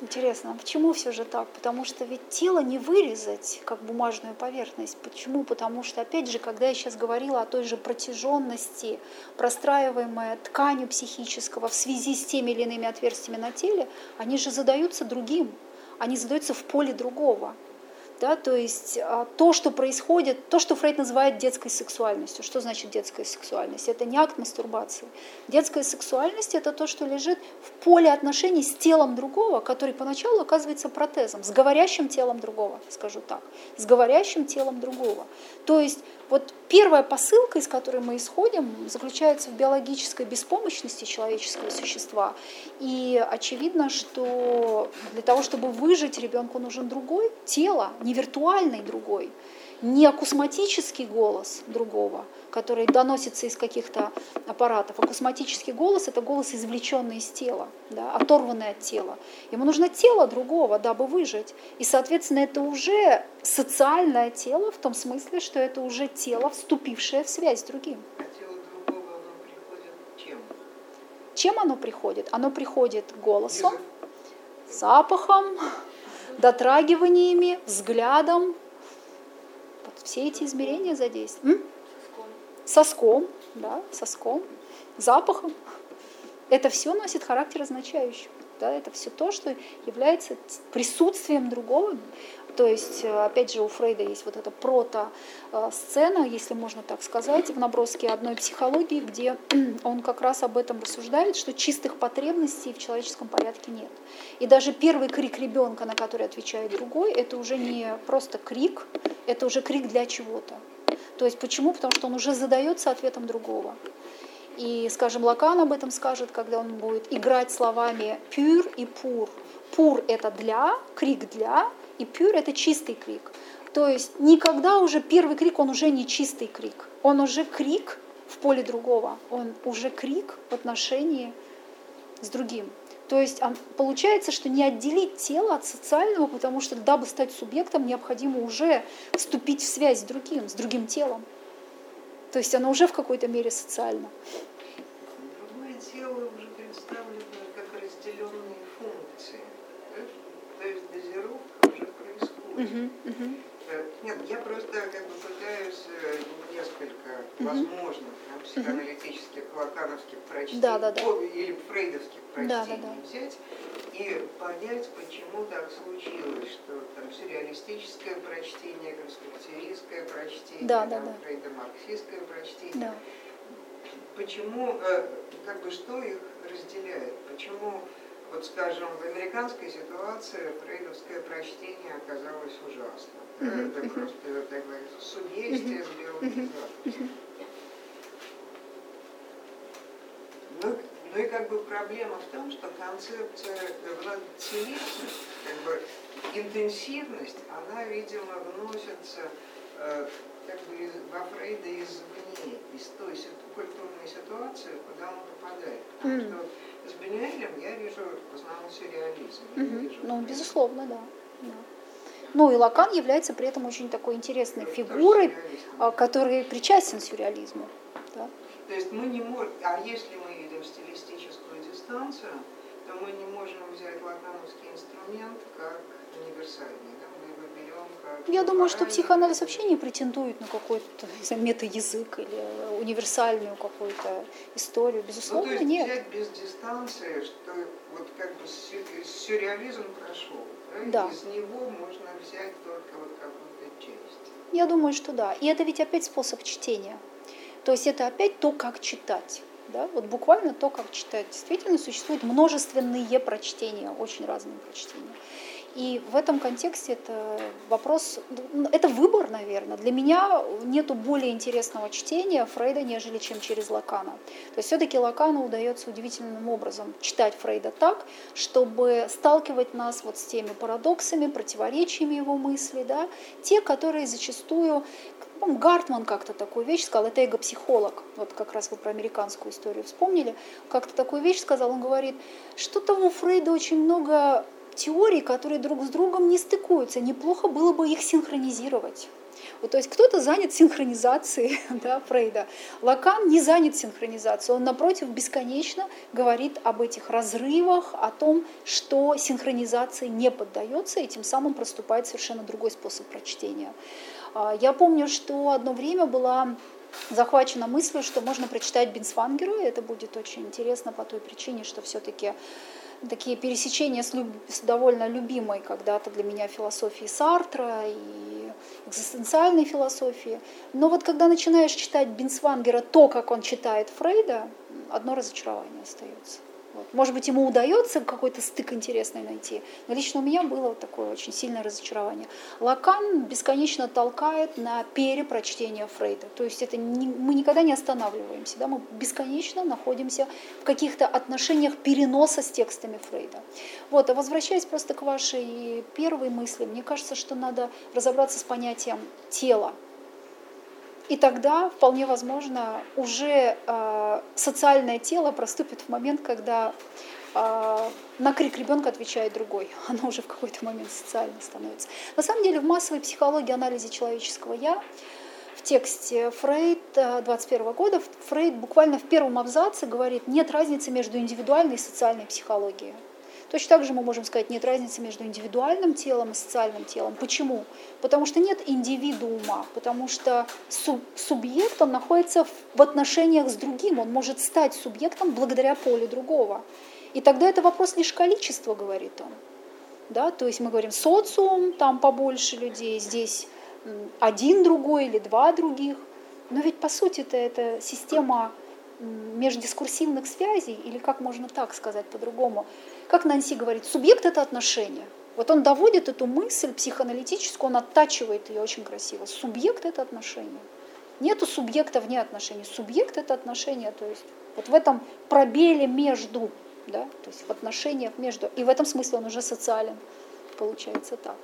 Интересно, а почему все же так? Потому что ведь тело не вырезать, как бумажную поверхность. Почему? Потому что, опять же, когда я сейчас говорила о той же протяженности, простраиваемой тканью психического в связи с теми или иными отверстиями на теле, они же задаются другим они задаются в поле другого. Да, то есть а, то, что происходит, то, что Фрейд называет детской сексуальностью. Что значит детская сексуальность? Это не акт мастурбации. Детская сексуальность – это то, что лежит в поле отношений с телом другого, который поначалу оказывается протезом, с говорящим телом другого, скажу так, с говорящим телом другого. То есть вот первая посылка, из которой мы исходим, заключается в биологической беспомощности человеческого существа. И очевидно, что для того, чтобы выжить, ребенку нужен другой тело, не виртуальный другой, не акусматический голос другого, который доносится из каких-то аппаратов. Акусматический голос – это голос, извлеченный из тела, да, оторванный от тела. Ему нужно тело другого, дабы выжить. И, соответственно, это уже социальное тело в том смысле, что это уже тело, вступившее в связь с другим. А чем? Оно приходит? Оно приходит голосом, запахом, дотрагиваниями, взглядом. Вот все эти измерения задействованы. Соском, да, соском, запахом. Это все носит характер означающего. Да, это все то, что является присутствием другого. То есть, э, опять же, у Фрейда есть вот эта прото-сцена, если можно так сказать, в наброске одной психологии, где он как раз об этом рассуждает, что чистых потребностей в человеческом порядке нет. И даже первый крик ребенка, на который отвечает другой, это уже не просто крик, это уже крик для чего-то. То есть почему? Потому что он уже задается ответом другого. И, скажем, Лакан об этом скажет, когда он будет играть словами пюр и пур. Пур – это для, крик для, и пюр – это чистый крик. То есть никогда уже первый крик, он уже не чистый крик. Он уже крик в поле другого. Он уже крик в отношении с другим. То есть получается, что не отделить тело от социального, потому что дабы стать субъектом, необходимо уже вступить в связь с другим, с другим телом. То есть оно уже в какой-то мере социально. Другое тело уже представлено как разделенные функции. да? То есть дозировка уже Э, Нет, я просто как бы пытаюсь э, несколько возможных да, психоаналитических, лакановских прочтений Да, да, да. или фрейдовских Да, прочтений да, да. взять и понять, почему так случилось, что там сюрреалистическое прочтение, конструктивистское прочтение, Да, да, там, да. фрейдо-марксистское прочтение. Да. Почему, э, как бы, что их разделяет? Почему, вот скажем, в американской ситуации фрейдовское прочтение оказалось ужасным? Это просто, так говорится, субъестие с биологизацией. Ну, ну и как бы проблема в том, что концепция целичности, как бы интенсивность, она, видимо, вносится э, как бы из- во Фрейда извне, из той ситу- культурной ситуации, куда он попадает. Потому что с Бенюэлем я вижу в основном сюрреализм. Мгм. вижу Ну, безусловно, да. да. Ну и Лакан является при этом очень такой интересной Тоже фигурой, а, который причастен сюрреализму. Да? То есть мы не можем, а если мы видим стилистическую дистанцию, то мы не можем взять лакановский инструмент как универсальный. Я думаю, что психоанализ вообще не претендует на какой-то мета-язык или универсальную какую-то историю. Ну, то Безусловно, есть нет. взять без дистанции, что вот как бы сю- сюрреализм прошел. Да. Из него можно взять только вот какую-то часть. Я думаю, что да. И это ведь опять способ чтения. То есть это опять то, как читать. Да? Вот буквально то, как читать. Действительно существуют множественные прочтения, очень разные прочтения. И в этом контексте это вопрос, ну, это выбор, наверное. Для меня нету более интересного чтения Фрейда, нежели чем через Лакана. То есть все-таки Лакану удается удивительным образом читать Фрейда так, чтобы сталкивать нас вот с теми парадоксами, противоречиями его мысли, да, те, которые зачастую Гартман как-то такую вещь сказал, это эго-психолог, вот как раз вы про американскую историю вспомнили, как-то такую вещь сказал, он говорит, что-то у Фрейда очень много теорий, которые друг с другом не стыкуются, неплохо было бы их синхронизировать. Вот, то есть кто-то занят синхронизацией да, Фрейда. Лакан не занят синхронизацией. Он, напротив, бесконечно говорит об этих разрывах, о том, что синхронизации не поддается, и тем самым проступает совершенно другой способ прочтения. А, Я помню, что одно время была захвачена мыслью, что можно прочитать Бинсвангера, это будет очень интересно по той причине, что все-таки такие пересечения с, люб- с довольно любимой когда-то для меня философией Сартра и экзистенциальной философии. Но вот когда начинаешь читать Бинсвангера то, как он читает Фрейда, одно разочарование остается. Вот. Может быть, ему удается какой-то стык интересный найти, но лично у меня было вот такое очень сильное разочарование. Лакан бесконечно толкает на перепрочтение Фрейда. То есть это не, мы никогда не останавливаемся, да, мы бесконечно находимся в каких-то отношениях переноса с текстами Фрейда. Вот, а возвращаясь просто к вашей первой мысли, мне кажется, что надо разобраться с понятием тела. И тогда, вполне возможно, уже э, социальное тело проступит в момент, когда э, на крик ребенка отвечает другой. Оно уже в какой-то момент социально становится. На самом деле в массовой психологии анализе человеческого «я» в тексте Фрейд 21 года, Фрейд буквально в первом абзаце говорит, нет разницы между индивидуальной и социальной психологией. Точно так же мы можем сказать, нет разницы между индивидуальным телом и социальным телом. Почему? Потому что нет индивидуума, потому что субъект, он находится в отношениях с другим, он может стать субъектом благодаря поле другого. И тогда это вопрос лишь количества, говорит он. Да? То есть мы говорим социум, там побольше людей, здесь один другой или два других. Но ведь по сути-то это система междискурсивных связей, или как можно так сказать по-другому. Как Нанси говорит, субъект – это отношение. Вот он доводит эту мысль психоаналитическую, он оттачивает ее очень красиво. Субъект – это отношение. Нету субъекта вне отношений. Субъект – это отношение, то есть вот в этом пробеле между, да, то есть в отношениях между. И в этом смысле он уже социален, получается так.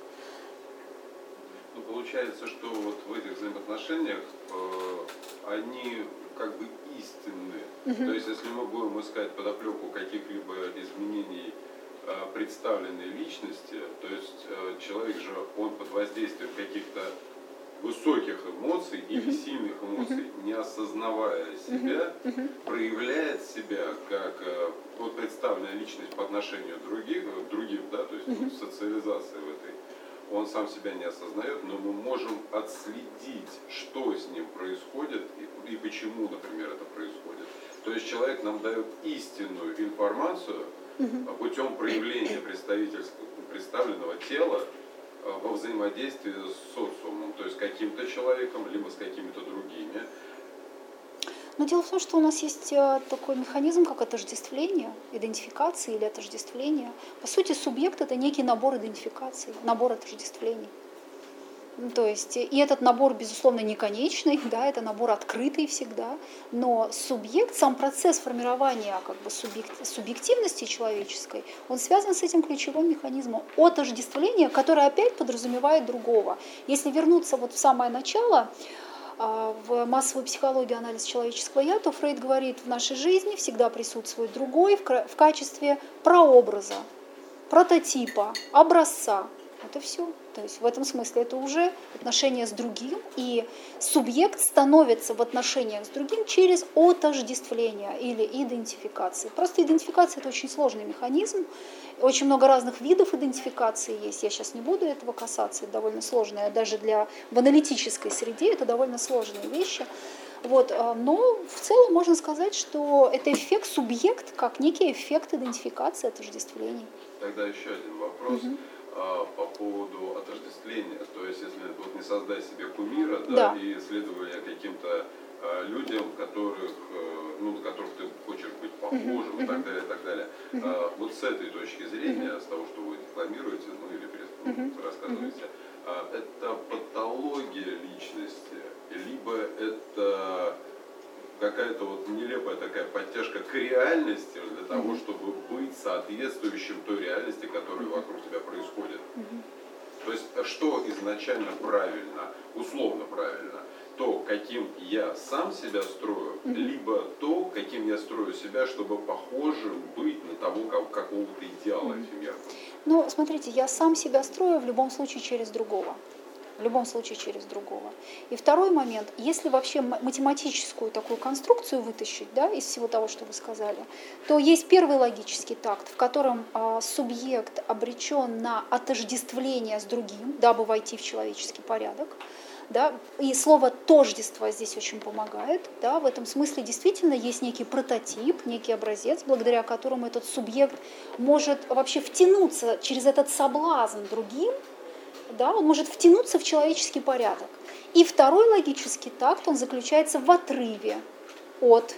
Ну, получается, что вот в этих взаимоотношениях э, они как бы истинны. Угу. То есть, если мы будем искать подоплеку каких-либо изменений э, представленной личности, то есть э, человек же, он под воздействием каких-то высоких эмоций или сильных эмоций, не осознавая себя, проявляет себя как э, вот представленная личность по отношению других, другим, да, то есть социализация в он сам себя не осознает, но мы можем отследить, что с ним происходит и, и почему, например, это происходит. То есть человек нам дает истинную информацию путем проявления представленного тела э, во взаимодействии с социумом, то есть каким-то человеком, либо с какими-то другими. Но дело в том, что у нас есть э, такой механизм, как отождествление, идентификации или отождествление. По сути, субъект – это некий набор идентификаций, набор отождествлений. Ну, то есть, и этот набор, безусловно, не конечный, да, это набор открытый всегда, но субъект, сам процесс формирования как бы, субъект, субъективности человеческой, он связан с этим ключевым механизмом отождествления, которое опять подразумевает другого. Если вернуться вот в самое начало, в массовой психологии анализ человеческого я, то Фрейд говорит, в нашей жизни всегда присутствует другой в качестве прообраза, прототипа, образца. Это все. То есть в этом смысле это уже отношения с другим, и субъект становится в отношениях с другим через отождествление или идентификацию. Просто идентификация – это очень сложный механизм, очень много разных видов идентификации есть. Я сейчас не буду этого касаться, это довольно сложное, даже для в аналитической среде это довольно сложные вещи. Вот, а, но в целом можно сказать, что это эффект субъект, как некий эффект идентификации отождествлений. Тогда еще один вопрос. Угу по поводу отождествления. То есть, если вот не создать себе кумира, да, да. и следования каким-то а, людям, которых, э, ну, на которых ты хочешь быть похожим uh-huh. и так далее, и так далее. Uh-huh. А, вот с этой точки зрения, uh-huh. с того, что вы декламируете, ну или uh-huh. рассказываете, это патология личности, либо это какая-то вот нелепая такая подтяжка к реальности для того, чтобы быть соответствующим той реальности, которая вокруг тебя происходит. То есть а что изначально правильно, условно правильно? То, каким я сам себя строю, либо то, каким я строю себя, чтобы похожим быть на того как, какого-то идеала эфемерного. Ну, смотрите, я сам себя строю в любом случае через другого в любом случае через другого. И второй момент, если вообще математическую такую конструкцию вытащить да, из всего того, что вы сказали, то есть первый логический такт, в котором а, субъект обречен на отождествление с другим, дабы войти в человеческий порядок. Да, и слово тождество здесь очень помогает. Да, в этом смысле действительно есть некий прототип, некий образец, благодаря которому этот субъект может вообще втянуться через этот соблазн другим, да, он может втянуться в человеческий порядок. И второй логический такт, он заключается в отрыве от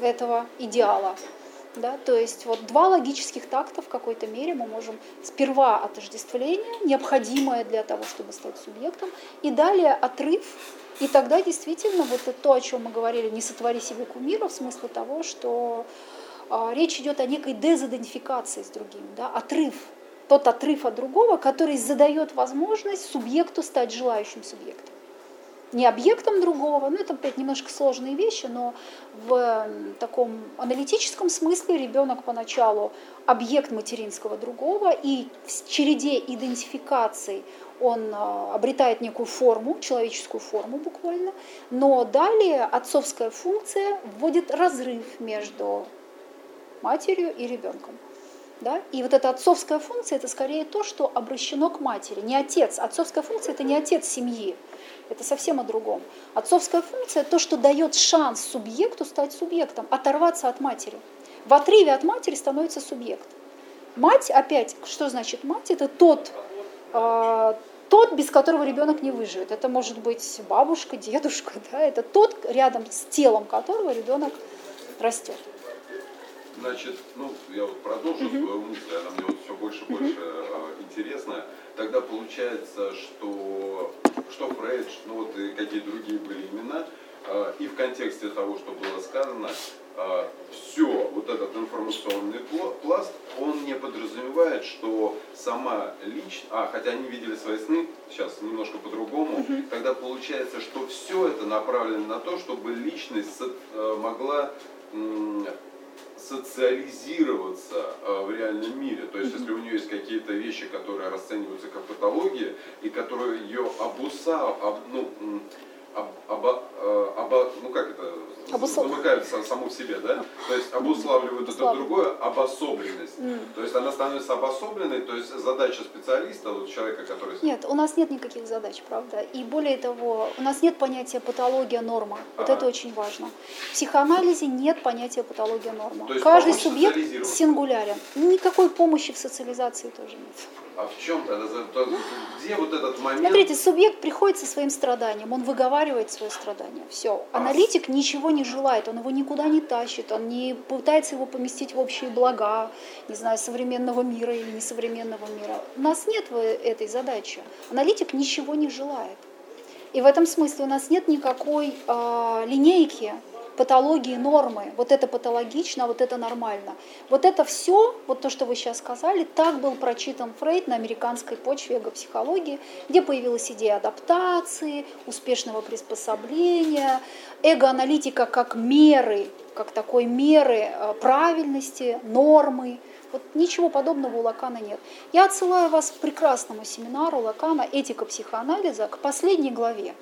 этого идеала. Да? То есть вот два логических такта в какой-то мере мы можем сперва отождествление, необходимое для того, чтобы стать субъектом, и далее отрыв, и тогда действительно вот это то, о чем мы говорили, не сотвори себе кумира, в смысле того, что а, речь идет о некой дезидентификации с другим, да? отрыв, тот отрыв от другого, который задает возможность субъекту стать желающим субъектом не объектом другого. Ну, это опять немножко сложные вещи, но в таком аналитическом смысле ребенок поначалу объект материнского другого, и в череде идентификаций он а, обретает некую форму, человеческую форму буквально, но далее отцовская функция вводит разрыв между матерью и ребенком. Да? И вот эта отцовская функция это скорее то, что обращено к матери, не отец. Отцовская функция это не отец семьи, это совсем о другом. Отцовская функция – то, что дает шанс субъекту стать субъектом, оторваться от матери. В отрыве от матери становится субъект. Мать, опять, что значит мать? Это тот, э, тот, без которого ребенок не выживет. Это может быть бабушка, дедушка, да? это тот, рядом с телом которого ребенок растет. Значит, ну, я вот продолжу uh-huh. свою мысль, она мне вот все больше и больше uh-huh. интересна. Тогда получается, что, что Фрейд, ну вот и какие другие были имена, а, и в контексте того, что было сказано, а, все, вот этот информационный пласт, он не подразумевает, что сама личность, а, хотя они видели свои сны, сейчас немножко по-другому, угу. тогда получается, что все это направлено на то, чтобы личность э, могла социализироваться э, в реальном мире. То есть, если у нее есть какие-то вещи, которые расцениваются как патология, и которые ее обуса, об, ну, об, об, э, об, ну как это, Обуслов... замыкают саму в себе, да? То есть обуславливают это другое, обособленность. Mm. То есть она становится обособленной, то есть задача специалиста, вот человека, который... Нет, у нас нет никаких задач, правда. И более того, у нас нет понятия патология норма. Вот ага. это очень важно. В психоанализе нет понятия патология норма. Каждый субъект сингулярен. Никакой помощи в социализации тоже нет. А в чем тогда? Где вот этот момент? Смотрите, субъект приходит со своим страданием, он выговаривает свое страдание. Все. А Аналитик ничего не желает, он его никуда не тащит, он не пытается его поместить в общие блага, не знаю, современного мира или несовременного мира. У нас нет этой задачи. Аналитик ничего не желает. И в этом смысле у нас нет никакой э, линейки патологии нормы. Вот это патологично, вот это нормально. Вот это все, вот то, что вы сейчас сказали, так был прочитан Фрейд на американской почве эго-психологии, где появилась идея адаптации, успешного приспособления, эго-аналитика как меры, как такой меры э, правильности, нормы. Вот ничего подобного у Лакана нет. Я отсылаю вас к прекрасному семинару Лакана «Этика психоанализа» к последней главе.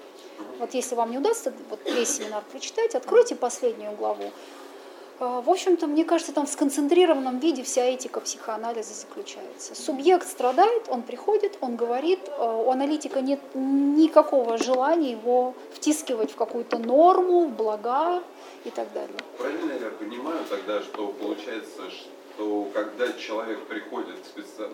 Вот если вам не удастся вот весь семинар прочитать, откройте последнюю главу. А, в общем-то, мне кажется, там в сконцентрированном виде вся этика психоанализа заключается. Субъект страдает, он приходит, он говорит, а, у аналитика нет никакого желания его втискивать в какую-то норму, в блага и так далее. Правильно я понимаю тогда, что получается, что когда человек приходит к специ...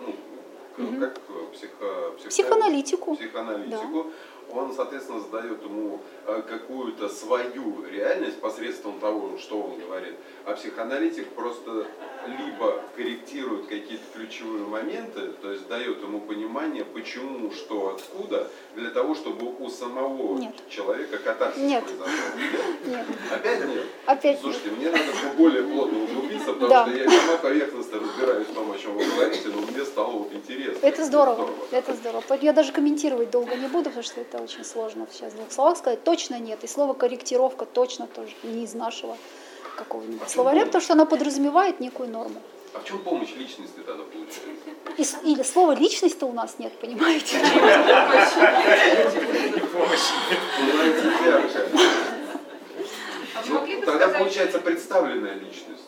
ну, угу. как психо... психо... психоаналитику, психоаналитику да он, соответственно, задает ему э, какую-то свою реальность посредством того, что он говорит. А психоаналитик просто либо корректирует какие-то ключевые моменты, то есть дает ему понимание, почему, что, откуда, для того, чтобы у самого нет. человека катарсис нет. произошел. Нет? нет. Опять нет? Опять Слушайте, нет. мне надо более плотно углубиться, потому да. что я сама поверхностно разбираюсь в том, о чем вы говорите, но мне стало вот интересно. Это здорово, здорово. это здорово. Я даже комментировать долго не буду, потому что это очень сложно сейчас в двух словах сказать. Точно нет. И слово корректировка точно тоже не из нашего какого-нибудь а словаря, потому что оно подразумевает некую норму. А в чем помощь личности тогда получается? И, или слова личность-то у нас нет, понимаете? Ну, тогда получается представленная личность.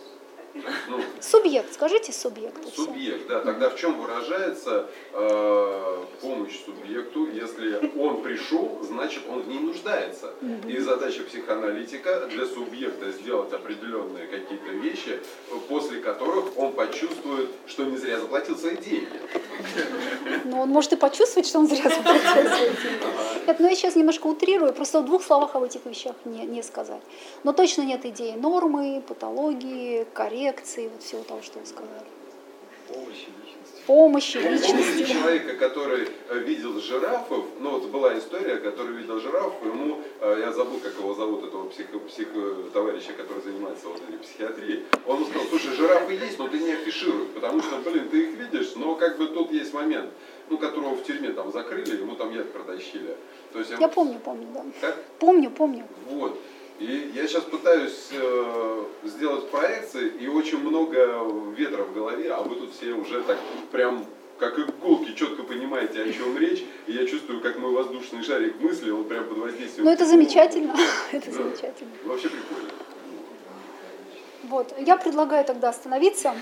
Ну, субъект, скажите субъект. Субъект, да. Тогда в чем выражается э, помощь субъекту, если он пришел, значит он в ней нуждается. И задача психоаналитика для субъекта сделать определенные какие-то вещи, после которых он почувствует, что не зря заплатил свои деньги. Ну, он может и почувствовать, что он зря заплатил свои деньги. Нет, но я сейчас немножко утрирую, просто в двух словах об этих вещах не, не сказать. Но точно нет идеи нормы, патологии, коррекции коррекции, вот всего того, что вы сказали. Помощи личности. Помощи, помните личности. человека, который э, видел жирафов, ну вот была история, который видел жирафов, ему, э, я забыл, как его зовут, этого психо, психо- товарища, который занимается вот этой психиатрией, он ему сказал, слушай, жирафы есть, но ты не афишируй, потому что, блин, ты их видишь, но как бы тут есть момент, ну, которого в тюрьме там закрыли, ему там яд протащили. То есть, Я помню, помню, да. Как? Помню, помню. Вот. И я сейчас пытаюсь э, сделать проекции, и очень много ветра в голове, а вы тут все уже так прям как иголки четко понимаете, о чем речь, и я чувствую, как мой воздушный шарик мысли, он прям под воздействием... Ну, это замечательно. Это Да. замечательно. Вообще прикольно. Вот. Я предлагаю тогда остановиться.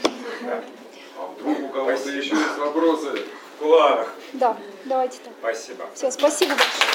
А вдруг у кого-то Спасибо. еще есть вопросы? В кулуарах. Да, давайте так. Спасибо. Все, спасибо большое.